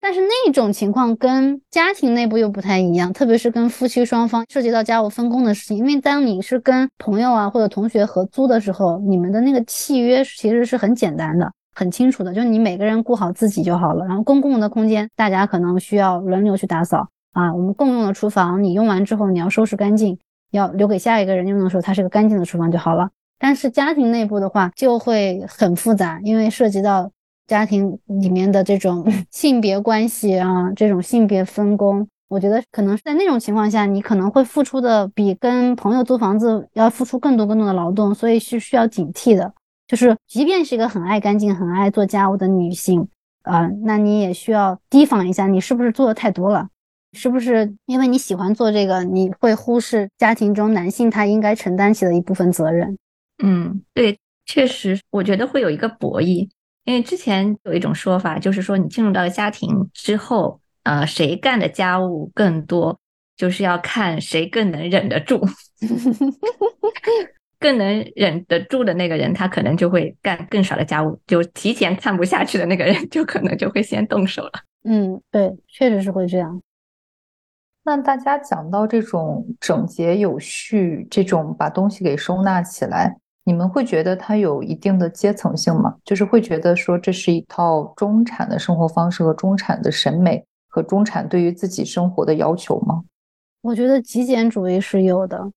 但是那种情况跟家庭内部又不太一样，特别是跟夫妻双方涉及到家务分工的事情。因为当你是跟朋友啊或者同学合租的时候，你们的那个契约其实是很简单的，很清楚的，就你每个人顾好自己就好了。然后公共的空间，大家可能需要轮流去打扫啊。我们共用的厨房，你用完之后你要收拾干净，要留给下一个人用的时候，它是个干净的厨房就好了。但是家庭内部的话就会很复杂，因为涉及到家庭里面的这种性别关系啊，这种性别分工。我觉得可能是在那种情况下，你可能会付出的比跟朋友租房子要付出更多更多的劳动，所以是需要警惕的。就是即便是一个很爱干净、很爱做家务的女性，啊，那你也需要提防一下，你是不是做的太多了？是不是因为你喜欢做这个，你会忽视家庭中男性他应该承担起的一部分责任？嗯，对，确实，我觉得会有一个博弈，因为之前有一种说法，就是说你进入到了家庭之后。呃，谁干的家务更多，就是要看谁更能忍得住。更能忍得住的那个人，他可能就会干更少的家务。就提前看不下去的那个人，就可能就会先动手了。嗯，对，确实是会这样。那大家讲到这种整洁有序，这种把东西给收纳起来，你们会觉得它有一定的阶层性吗？就是会觉得说这是一套中产的生活方式和中产的审美。和中产对于自己生活的要求吗？我觉得极简主义是有的，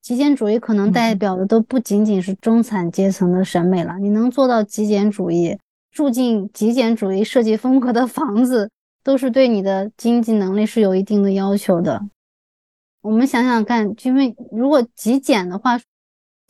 极简主义可能代表的都不仅仅是中产阶层的审美了。你能做到极简主义，住进极简主义设计风格的房子，都是对你的经济能力是有一定的要求的。我们想想看，因为如果极简的话，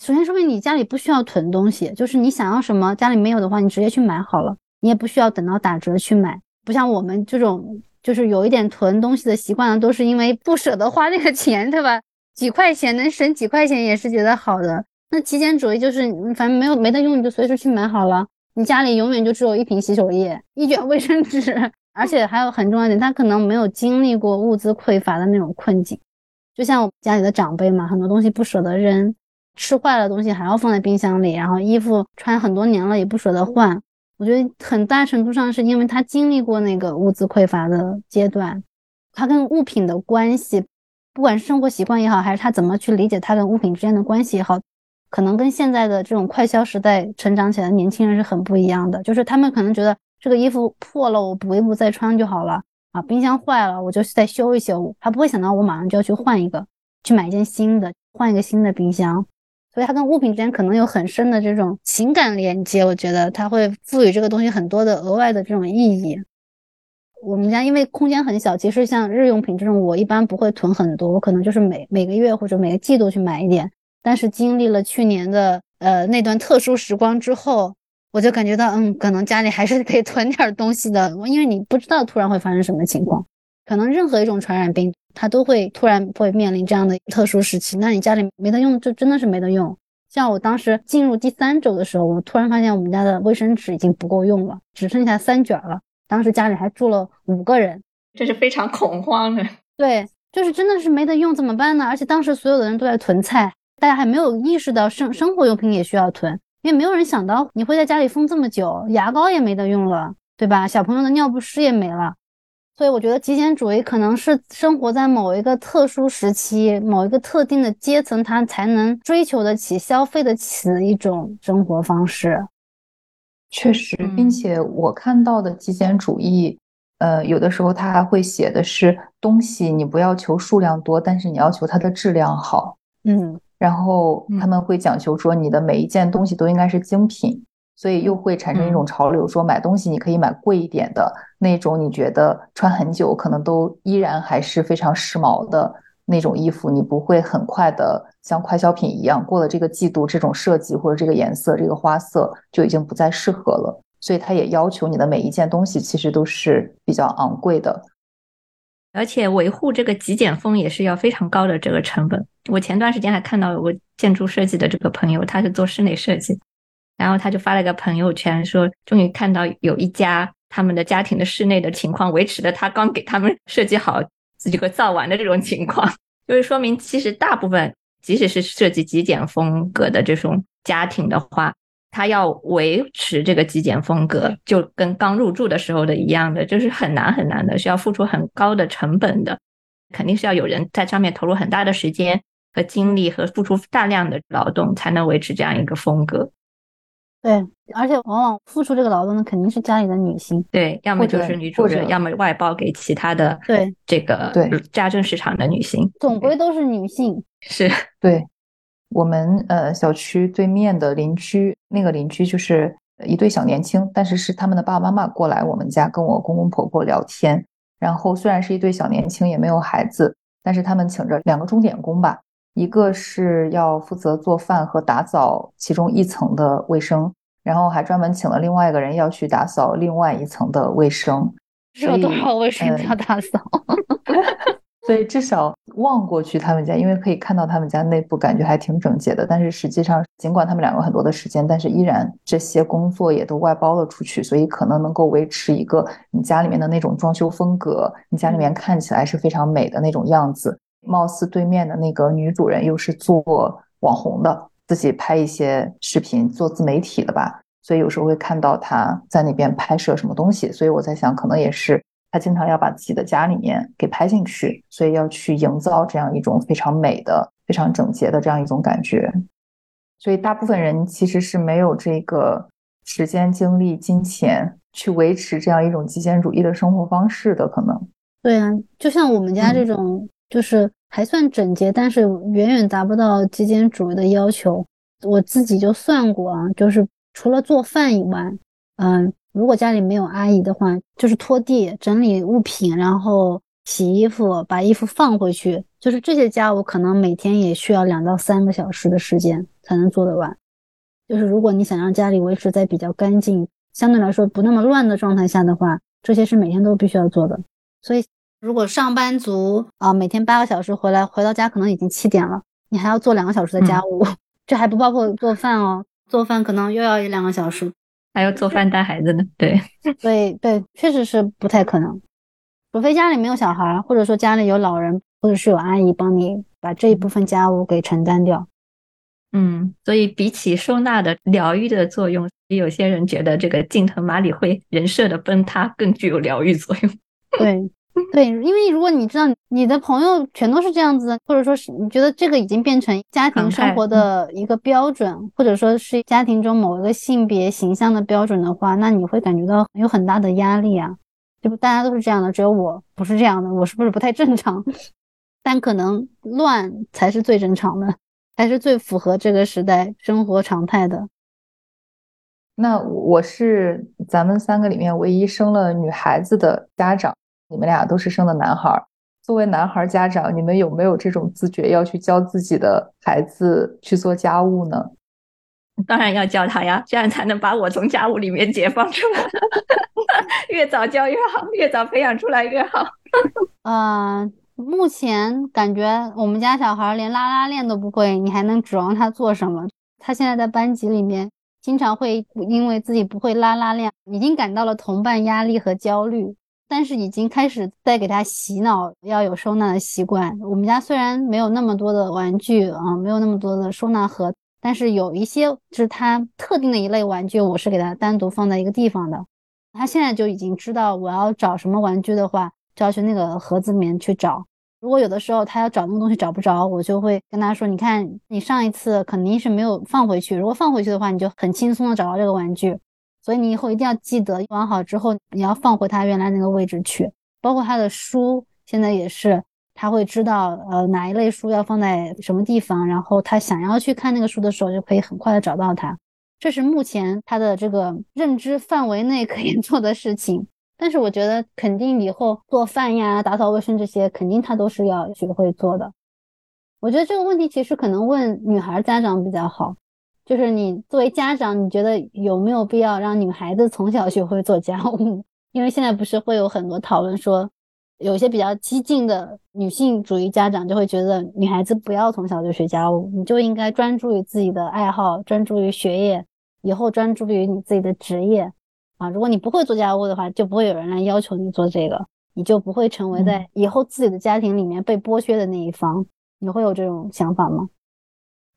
首先说明你家里不需要囤东西，就是你想要什么家里没有的话，你直接去买好了，你也不需要等到打折去买，不像我们这种。就是有一点囤东西的习惯呢，都是因为不舍得花那个钱，对吧？几块钱能省几块钱也是觉得好的。那极简主义就是，反正没有没得用，你就随时去买好了。你家里永远就只有一瓶洗手液、一卷卫生纸，而且还有很重要一点，他可能没有经历过物资匮乏的那种困境。就像我家里的长辈嘛，很多东西不舍得扔，吃坏了东西还要放在冰箱里，然后衣服穿很多年了也不舍得换。我觉得很大程度上是因为他经历过那个物资匮乏的阶段，他跟物品的关系，不管是生活习惯也好，还是他怎么去理解他跟物品之间的关系也好，可能跟现在的这种快消时代成长起来的年轻人是很不一样的。就是他们可能觉得这个衣服破了，我补一补再穿就好了啊；冰箱坏了，我就再修一修，他不会想到我马上就要去换一个，去买一件新的，换一个新的冰箱。所以它跟物品之间可能有很深的这种情感连接，我觉得它会赋予这个东西很多的额外的这种意义。我们家因为空间很小，其实像日用品这种，我一般不会囤很多，我可能就是每每个月或者每个季度去买一点。但是经历了去年的呃那段特殊时光之后，我就感觉到，嗯，可能家里还是可以 囤点东西的，因为你不知道突然会发生什么情况，可能任何一种传染病。它都会突然会面临这样的特殊时期，那你家里没得用，就真的是没得用。像我当时进入第三周的时候，我突然发现我们家的卫生纸已经不够用了，只剩下三卷了。当时家里还住了五个人，这是非常恐慌的。对，就是真的是没得用，怎么办呢？而且当时所有的人都在囤菜，大家还没有意识到生生活用品也需要囤，因为没有人想到你会在家里封这么久，牙膏也没得用了，对吧？小朋友的尿不湿也没了。所以我觉得极简主义可能是生活在某一个特殊时期、某一个特定的阶层，他才能追求得起、消费得起的一种生活方式。确实，并且我看到的极简主义，呃，有的时候他还会写的是东西，你不要求数量多，但是你要求它的质量好。嗯，然后他们会讲求说，你的每一件东西都应该是精品。所以又会产生一种潮流，说买东西你可以买贵一点的那种，你觉得穿很久可能都依然还是非常时髦的那种衣服，你不会很快的像快消品一样，过了这个季度，这种设计或者这个颜色、这个花色就已经不再适合了。所以它也要求你的每一件东西其实都是比较昂贵的，而且维护这个极简风也是要非常高的这个成本。我前段时间还看到我建筑设计的这个朋友，他是做室内设计。然后他就发了个朋友圈，说终于看到有一家他们的家庭的室内的情况维持的他刚给他们设计好自己个造完的这种情况，就是说明其实大部分即使是设计极简风格的这种家庭的话，他要维持这个极简风格，就跟刚入住的时候的一样的，就是很难很难的，需要付出很高的成本的，肯定是要有人在上面投入很大的时间和精力和付出大量的劳动，才能维持这样一个风格。对，而且往往付出这个劳动的肯定是家里的女性。对，要么就是女主人，要么外包给其他的对这个对家政市场的女性，总归都是女性。是对，我们呃小区对面的邻居，那个邻居就是一对小年轻，但是是他们的爸爸妈妈过来我们家跟我公公婆婆聊天。然后虽然是一对小年轻，也没有孩子，但是他们请着两个钟点工吧，一个是要负责做饭和打扫其中一层的卫生，然后还专门请了另外一个人要去打扫另外一层的卫生。有多少卫生要打扫？所以至少望过去他们家，因为可以看到他们家内部感觉还挺整洁的。但是实际上，尽管他们两个很多的时间，但是依然这些工作也都外包了出去，所以可能能够维持一个你家里面的那种装修风格，你家里面看起来是非常美的那种样子。貌似对面的那个女主人又是做网红的，自己拍一些视频，做自媒体的吧，所以有时候会看到她在那边拍摄什么东西。所以我在想，可能也是。她经常要把自己的家里面给拍进去，所以要去营造这样一种非常美的、非常整洁的这样一种感觉。所以大部分人其实是没有这个时间、精力、金钱去维持这样一种极简主义的生活方式的。可能对啊，就像我们家这种，就是还算整洁，但是远远达不到极简主义的要求。我自己就算过啊，就是除了做饭以外，嗯。如果家里没有阿姨的话，就是拖地、整理物品，然后洗衣服、把衣服放回去，就是这些家务可能每天也需要两到三个小时的时间才能做得完。就是如果你想让家里维持在比较干净、相对来说不那么乱的状态下的话，这些是每天都必须要做的。所以，如果上班族啊，每天八个小时回来，回到家可能已经七点了，你还要做两个小时的家务，这还不包括做饭哦，做饭可能又要一两个小时。还要做饭带孩子呢，对，对对，确实是不太可能，除非家里没有小孩，或者说家里有老人，或者是有阿姨帮你把这一部分家务给承担掉。嗯，所以比起收纳的疗愈的作用，有些人觉得这个近藤麻里惠人设的崩塌更具有疗愈作用。对。对，因为如果你知道你的朋友全都是这样子，或者说是你觉得这个已经变成家庭生活的一个标准，或者说是家庭中某一个性别形象的标准的话，那你会感觉到有很大的压力啊！就不大家都是这样的，只有我不是这样的，我是不是不太正常？但可能乱才是最正常的，才是最符合这个时代生活常态的。那我是咱们三个里面唯一生了女孩子的家长。你们俩都是生的男孩，作为男孩家长，你们有没有这种自觉要去教自己的孩子去做家务呢？当然要教他呀，这样才能把我从家务里面解放出来。越早教越好，越早培养出来越好。啊，目前感觉我们家小孩连拉拉链都不会，你还能指望他做什么？他现在在班级里面，经常会因为自己不会拉拉链，已经感到了同伴压力和焦虑。但是已经开始在给他洗脑，要有收纳的习惯。我们家虽然没有那么多的玩具啊，没有那么多的收纳盒，但是有一些就是他特定的一类玩具，我是给他单独放在一个地方的。他现在就已经知道我要找什么玩具的话，就要去那个盒子里面去找。如果有的时候他要找那个东西找不着，我就会跟他说：“你看，你上一次肯定是没有放回去。如果放回去的话，你就很轻松的找到这个玩具。”所以你以后一定要记得，玩好之后你要放回他原来那个位置去。包括他的书，现在也是，他会知道，呃，哪一类书要放在什么地方，然后他想要去看那个书的时候，就可以很快的找到它。这是目前他的这个认知范围内可以 做的事情。但是我觉得，肯定以后做饭呀、打扫卫生这些，肯定他都是要学会做的。我觉得这个问题其实可能问女孩家长比较好。就是你作为家长，你觉得有没有必要让女孩子从小学会做家务？因为现在不是会有很多讨论说，有些比较激进的女性主义家长就会觉得女孩子不要从小就学家务，你就应该专注于自己的爱好，专注于学业，以后专注于你自己的职业啊。如果你不会做家务的话，就不会有人来要求你做这个，你就不会成为在以后自己的家庭里面被剥削的那一方。你会有这种想法吗？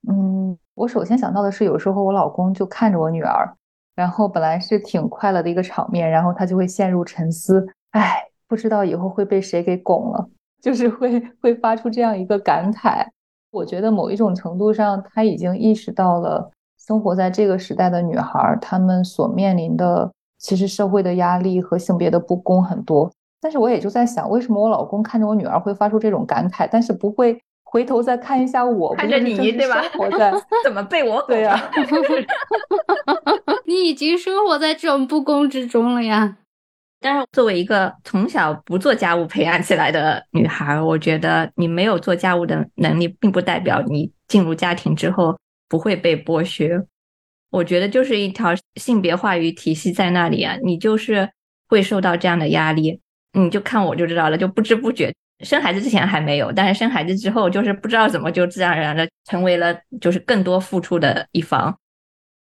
嗯。我首先想到的是，有时候我老公就看着我女儿，然后本来是挺快乐的一个场面，然后他就会陷入沉思，哎，不知道以后会被谁给拱了，就是会会发出这样一个感慨。我觉得某一种程度上，他已经意识到了生活在这个时代的女孩，她们所面临的其实社会的压力和性别的不公很多。但是我也就在想，为什么我老公看着我女儿会发出这种感慨，但是不会回头再看一下我，看着你对吧？活在 怎么被我对呀？你已经生活在这种不公之中了呀。但是作为一个从小不做家务培养起来的女孩，我觉得你没有做家务的能力，并不代表你进入家庭之后不会被剥削。我觉得就是一条性别话语体系在那里啊，你就是会受到这样的压力。你就看我就知道了，就不知不觉生孩子之前还没有，但是生孩子之后就是不知道怎么就自然而然的成为了就是更多付出的一方。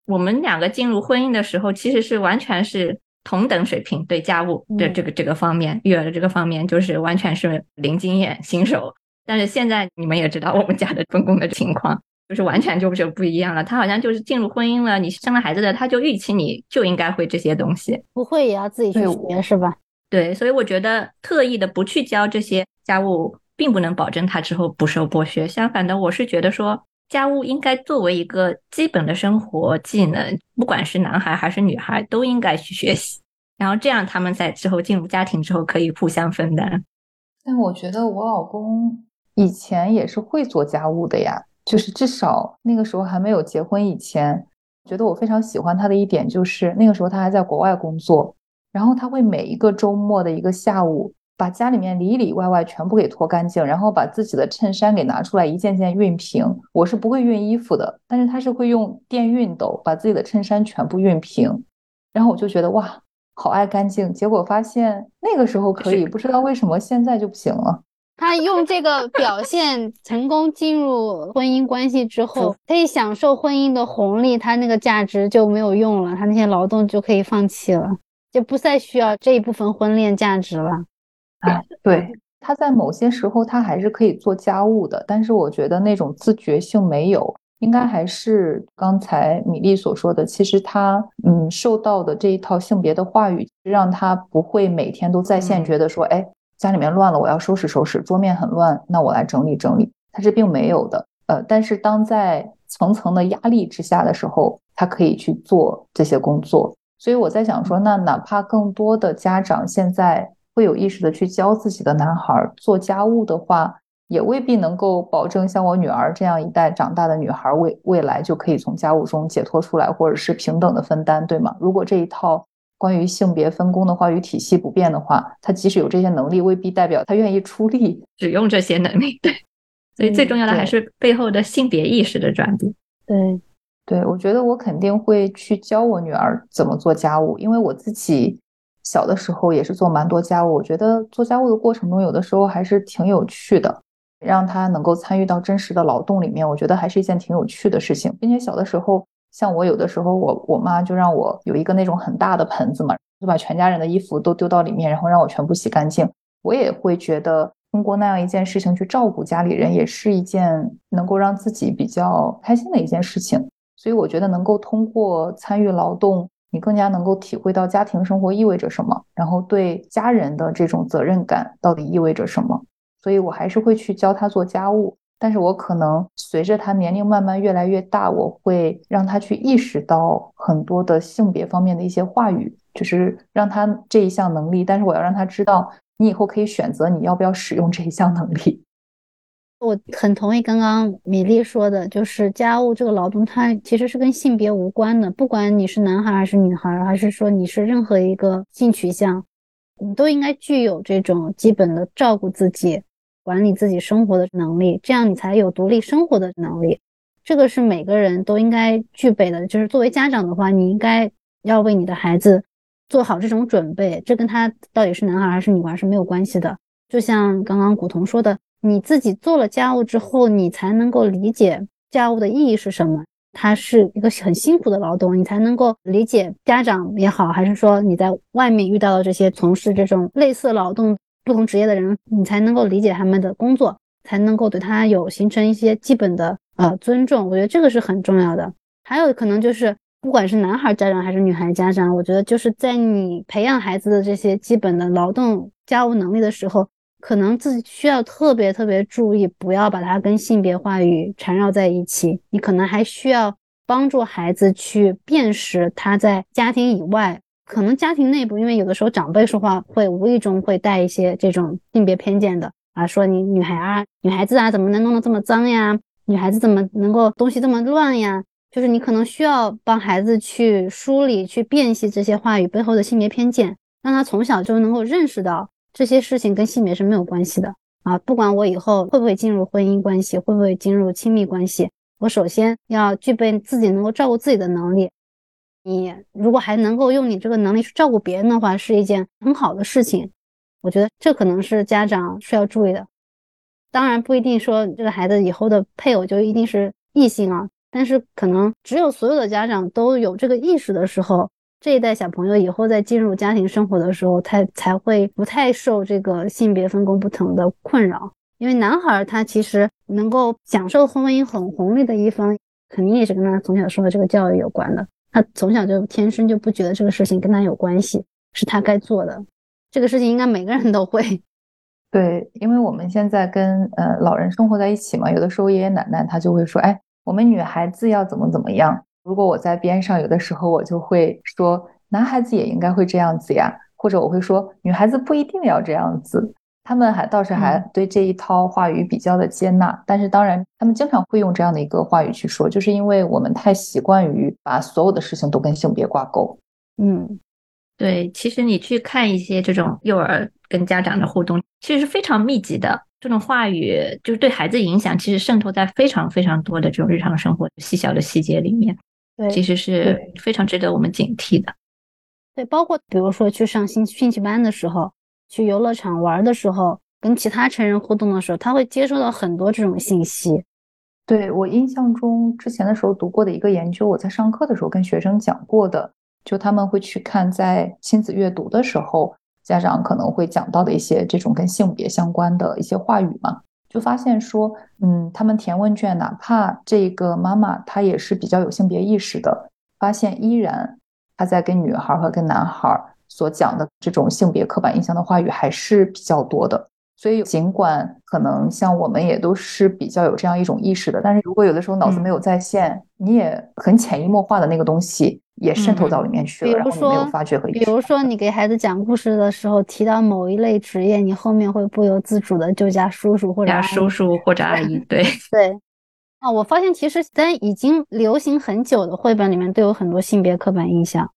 我们两个进入婚姻的时候，其实是完全是同等水平，对家务的这个这个方面，育儿的这个方面，就是完全是零经验新手。但是现在你们也知道我们家的分工的情况，就是完全就就不一样了。他好像就是进入婚姻了，你生了孩子的，他就预期你就应该会这些东西，不会也要自己去学是吧？对，所以我觉得特意的不去教这些家务，并不能保证他之后不受剥削。相反的，我是觉得说，家务应该作为一个基本的生活技能，不管是男孩还是女孩，都应该去学习。然后这样，他们在之后进入家庭之后，可以互相分担。但我觉得我老公以前也是会做家务的呀，就是至少那个时候还没有结婚以前，觉得我非常喜欢他的一点就是那个时候他还在国外工作。然后他会每一个周末的一个下午，把家里面里里外外全部给拖干净，然后把自己的衬衫给拿出来一件件熨平。我是不会熨衣服的，但是他是会用电熨斗把自己的衬衫全部熨平。然后我就觉得哇，好爱干净。结果发现那个时候可以，不知道为什么现在就不行了。他用这个表现成功进入婚姻关系之后，可以享受婚姻的红利，他那个价值就没有用了，他那些劳动就可以放弃了。就不再需要这一部分婚恋价值了。哎，对，他在某些时候他还是可以做家务的，但是我觉得那种自觉性没有，应该还是刚才米粒所说的，其实他嗯受到的这一套性别的话语，让他不会每天都在线觉得说，哎，家里面乱了，我要收拾收拾，桌面很乱，那我来整理整理，他是并没有的。呃，但是当在层层的压力之下的时候，他可以去做这些工作。所以我在想说，那哪怕更多的家长现在会有意识的去教自己的男孩做家务的话，也未必能够保证像我女儿这样一代长大的女孩未未来就可以从家务中解脱出来，或者是平等的分担，对吗？如果这一套关于性别分工的话语体系不变的话，他即使有这些能力，未必代表他愿意出力使用这些能力。对，所以最重要的还是背后的性别意识的转变。对。对，我觉得我肯定会去教我女儿怎么做家务，因为我自己小的时候也是做蛮多家务。我觉得做家务的过程中，有的时候还是挺有趣的，让他能够参与到真实的劳动里面，我觉得还是一件挺有趣的事情。并且小的时候，像我有的时候，我我妈就让我有一个那种很大的盆子嘛，就把全家人的衣服都丢到里面，然后让我全部洗干净。我也会觉得通过那样一件事情去照顾家里人，也是一件能够让自己比较开心的一件事情。所以我觉得能够通过参与劳动，你更加能够体会到家庭生活意味着什么，然后对家人的这种责任感到底意味着什么。所以我还是会去教他做家务，但是我可能随着他年龄慢慢越来越大，我会让他去意识到很多的性别方面的一些话语，就是让他这一项能力。但是我要让他知道，你以后可以选择你要不要使用这一项能力。我很同意刚刚米粒说的，就是家务这个劳动，它其实是跟性别无关的。不管你是男孩还是女孩，还是说你是任何一个性取向，你都应该具有这种基本的照顾自己、管理自己生活的能力，这样你才有独立生活的能力。这个是每个人都应该具备的。就是作为家长的话，你应该要为你的孩子做好这种准备。这跟他到底是男孩还是女孩是没有关系的。就像刚刚古潼说的。你自己做了家务之后，你才能够理解家务的意义是什么。它是一个很辛苦的劳动，你才能够理解家长也好，还是说你在外面遇到的这些从事这种类似劳动不同职业的人，你才能够理解他们的工作，才能够对他有形成一些基本的呃尊重。我觉得这个是很重要的。还有可能就是，不管是男孩家长还是女孩家长，我觉得就是在你培养孩子的这些基本的劳动家务能力的时候。可能自己需要特别特别注意，不要把它跟性别话语缠绕在一起。你可能还需要帮助孩子去辨识他在家庭以外，可能家庭内部，因为有的时候长辈说话会无意中会带一些这种性别偏见的啊，说你女孩啊、女孩子啊，怎么能弄得这么脏呀？女孩子怎么能够东西这么乱呀？就是你可能需要帮孩子去梳理、去辨析这些话语背后的性别偏见，让他从小就能够认识到这些事情跟性别是没有关系的啊！不管我以后会不会进入婚姻关系，会不会进入亲密关系。我首先要具备自己能够照顾自己的能力。你如果还能够用你这个能力去照顾别人的话，是一件很好的事情。我觉得这可能是家长需要注意的。当然不一定说这个孩子以后的配偶就一定是异性啊，但是可能只有所有的家长都有这个意识的时候，这一代小朋友以后在进入家庭生活的时候，他才会不太受这个性别分工不同的困扰。因为男孩他其实能够享受婚姻很红利的一方，肯定也是跟他从小受的这个教育有关的。他从小就天生就不觉得这个事情跟他有关系，是他该做的。这个事情应该每个人都会。对，因为我们现在跟呃老人生活在一起嘛，有的时候爷爷奶奶他就会说：“哎，我们女孩子要怎么怎么样。”如果我在边上，有的时候我就会说：“男孩子也应该会这样子呀。”或者我会说：“女孩子不一定要这样子。”他们还倒是还对这一套话语比较的接纳，但是当然，他们经常会用这样的一个话语去说，就是因为我们太习惯于把所有的事情都跟性别挂钩。嗯，对，其实你去看一些这种幼儿跟家长的互动，其实是非常密集的。这种话语就是对孩子影响，其实渗透在非常非常多的这种日常生活细小的细节里面。对，其实是非常值得我们警惕的。对，包括比如说去上兴兴趣班的时候。去游乐场玩的时候，跟其他成人互动的时候，他会接收到很多这种信息。对我印象中，之前的时候读过的一个研究，我在上课的时候跟学生讲过的，就他们会去看在亲子阅读的时候，家长可能会讲到的一些这种跟性别相关的一些话语嘛，就发现说，嗯，他们填问卷，哪怕这个妈妈她也是比较有性别意识的，发现依然她在跟女孩和跟男孩。所讲的这种性别刻板印象的话语还是比较多的，所以尽管可能像我们也都是比较有这样一种意识的，但是如果有的时候脑子没有在线，你也很潜移默化的那个东西也渗透到里面去了，然后你没有发觉和。比如说，你给孩子讲故事的时候提到某一类职业，你后面会不由自主的就加叔叔或者叔叔或者阿姨。对对。啊，我发现其实在已经流行很久的绘本里面都有很多性别刻板印象。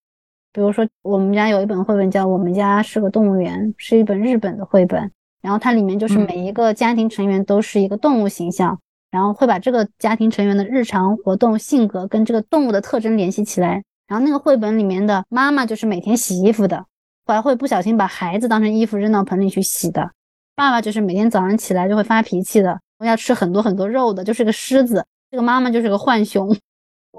比如说，我们家有一本绘本叫《我们家是个动物园》，是一本日本的绘本。然后它里面就是每一个家庭成员都是一个动物形象，然后会把这个家庭成员的日常活动、性格跟这个动物的特征联系起来。然后那个绘本里面的妈妈就是每天洗衣服的，还会不小心把孩子当成衣服扔到盆里去洗的。爸爸就是每天早上起来就会发脾气的，要吃很多很多肉的，就是个狮子。这个妈妈就是个浣熊。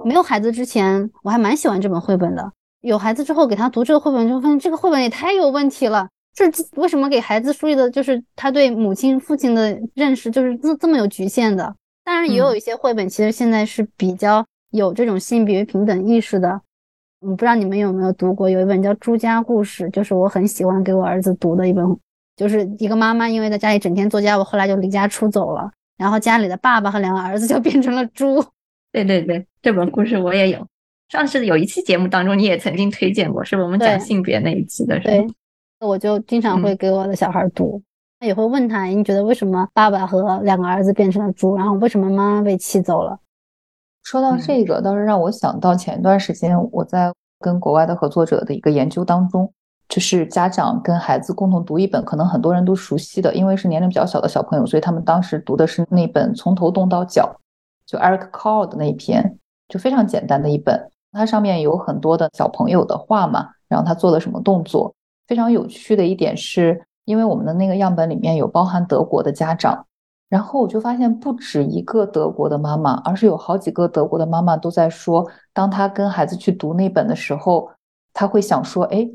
没有孩子之前，我还蛮喜欢这本绘本的。有孩子之后给他读这个绘本，就发现这个绘本也太有问题了。这为什么给孩子树立的就是他对母亲、父亲的认识就是这这么有局限的？当然，也有一些绘本其实现在是比较有这种性别平等意识的。我不知道你们有没有读过，有一本叫《朱家故事》，就是我很喜欢给我儿子读的一本，就是一个妈妈因为在家里整天做家务，后来就离家出走了，然后家里的爸爸和两个儿子就 变成了猪。对对对，这本故事我也有。上次有一期节目当中，你也曾经推荐过，是我们讲性别那一期的。对，我就经常会给我的小孩读，也会问他，你觉得为什么爸爸和两个儿子变成了猪，然后为什么妈妈被气走了？说到这个，倒是让我想到前一段时间我在跟国外的合作者的一个研究当中，就是家长跟孩子共同读一本，可能很多人都熟悉的，因为是年龄比较小的小朋友，所以他们当时读的是那本《从头动到脚》，就 Eric Carle 的那一篇，就非常简单的一本。它上面有很多的小朋友的画嘛，然后他做了什么动作？非常有趣的一点是，因为我们的那个样本里面有包含德国的家长，然后我就发现不止一个德国的妈妈，而是有好几个德国的妈妈都在说，当她跟孩子去读那本的时候，她会想说，哎，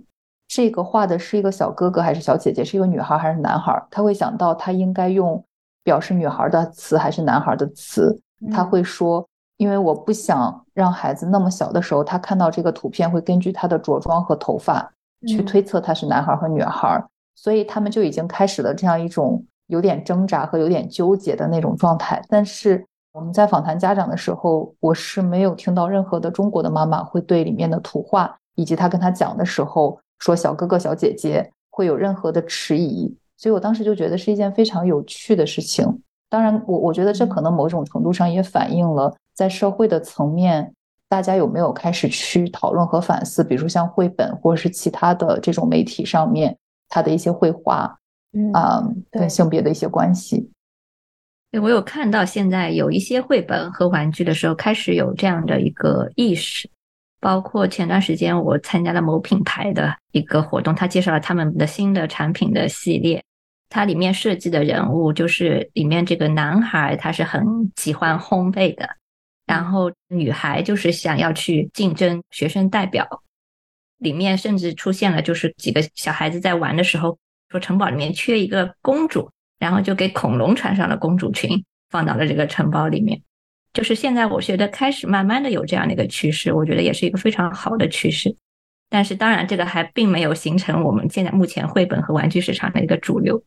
这个画的是一个小哥哥还是小姐姐，是一个女孩还是男孩？她会想到她应该用表示女孩的词还是男孩的词，他会说。因为我不想让孩子那么小的时候，他看到这个图片会根据他的着装和头发去推测他是男孩和女孩，所以他们就已经开始了这样一种有点挣扎和有点纠结的那种状态。但是我们在访谈家长的时候，我是没有听到任何的中国的妈妈会对里面的图画以及他跟他讲的时候说小哥哥小姐姐会有任何的迟疑，所以我当时就觉得是一件非常有趣的事情。当然，我我觉得这可能某种程度上也反映了在社会的层面，大家有没有开始去讨论和反思，比如说像绘本或者是其他的这种媒体上面它的一些绘画，啊，跟性别的一些关系。对我有看到，现在有一些绘本和玩具的时候，开始有这样的一个意识。包括前段时间我参加了某品牌的一个活动，他介绍了他们的新的产品的系列。它里面设计的人物就是里面这个男孩，他是很喜欢烘焙的，然后女孩就是想要去竞争学生代表。里面甚至出现了，就是几个小孩子在玩的时候，说城堡里面缺一个公主。然后就给恐龙穿上了公主裙，放到了这个城堡里面。就是现在，我觉得开始慢慢的有这样的一个趋势，我觉得也是一个非常好的趋势。但是当然，这个还并没有形成我们现在目前绘本和玩具市场的一个主流。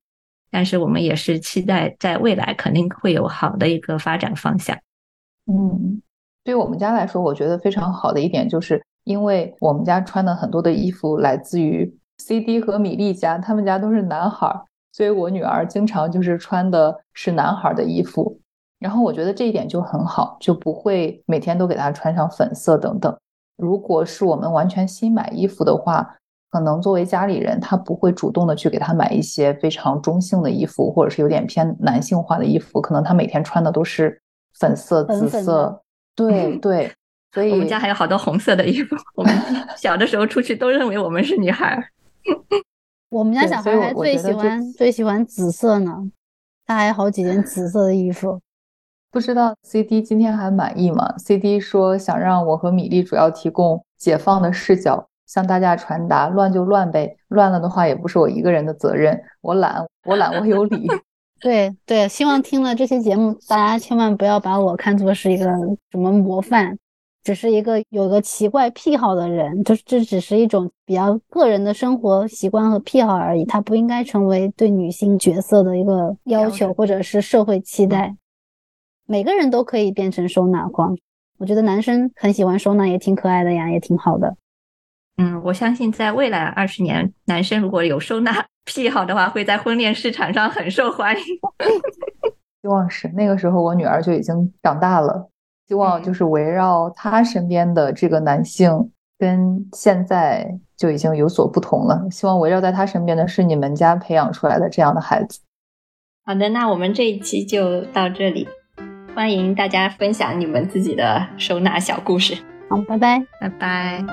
但是我们也是期待在未来肯定会有好的一个发展方向。嗯，对我们家来说，我觉得非常好的一点就是，因为我们家穿的很多的衣服来自于 CD 和米粒家，他们家都是男孩。所以我女儿经常就是穿的是男孩的衣服，然后我觉得这一点就很好，就不会每天都给她穿上粉色等等。如果是我们完全新买衣服的话，可能作为家里人，他不会主动的去给她买一些非常中性的衣服，或者是有点偏男性化的衣服。可能她每天穿的都是粉色、紫色，对对。所以我们家还有好多红色的衣服。我们小的时候出去都认为我们是女孩。我们家小孩还最喜欢最喜欢紫色呢，他还有好几件紫色的衣服。不知道 C D 今天还满意吗？C D 说想让我和米粒主要提供解放的视角，向大家传达乱就乱呗，乱了的话也不是我一个人的责任，我懒，我懒，我有理。对对，希望听了这些节目，大家千万不要把我看作是一个什么模范。只是一个有个奇怪癖好的人，就是这只是一种比较个人的生活习惯和癖好而已，它不应该成为对女性角色的一个要求或者是社会期待。每个人都可以变成收纳狂，我觉得男生很喜欢收纳也挺可爱的呀，也挺好的。嗯，我相信在未来二十年，男生如果有收纳 癖好的话，会在婚恋市场上很受欢迎。希望是那个时候，我女儿就已经长大了。希望就是围绕他身边的这个男性，跟现在就已经有所不同了。希望围绕在他身边的是你们家培养出来的这样的孩子。好的，那我们这一期就到这里，欢迎大家分享你们自己的收纳小故事。好，拜拜，拜拜。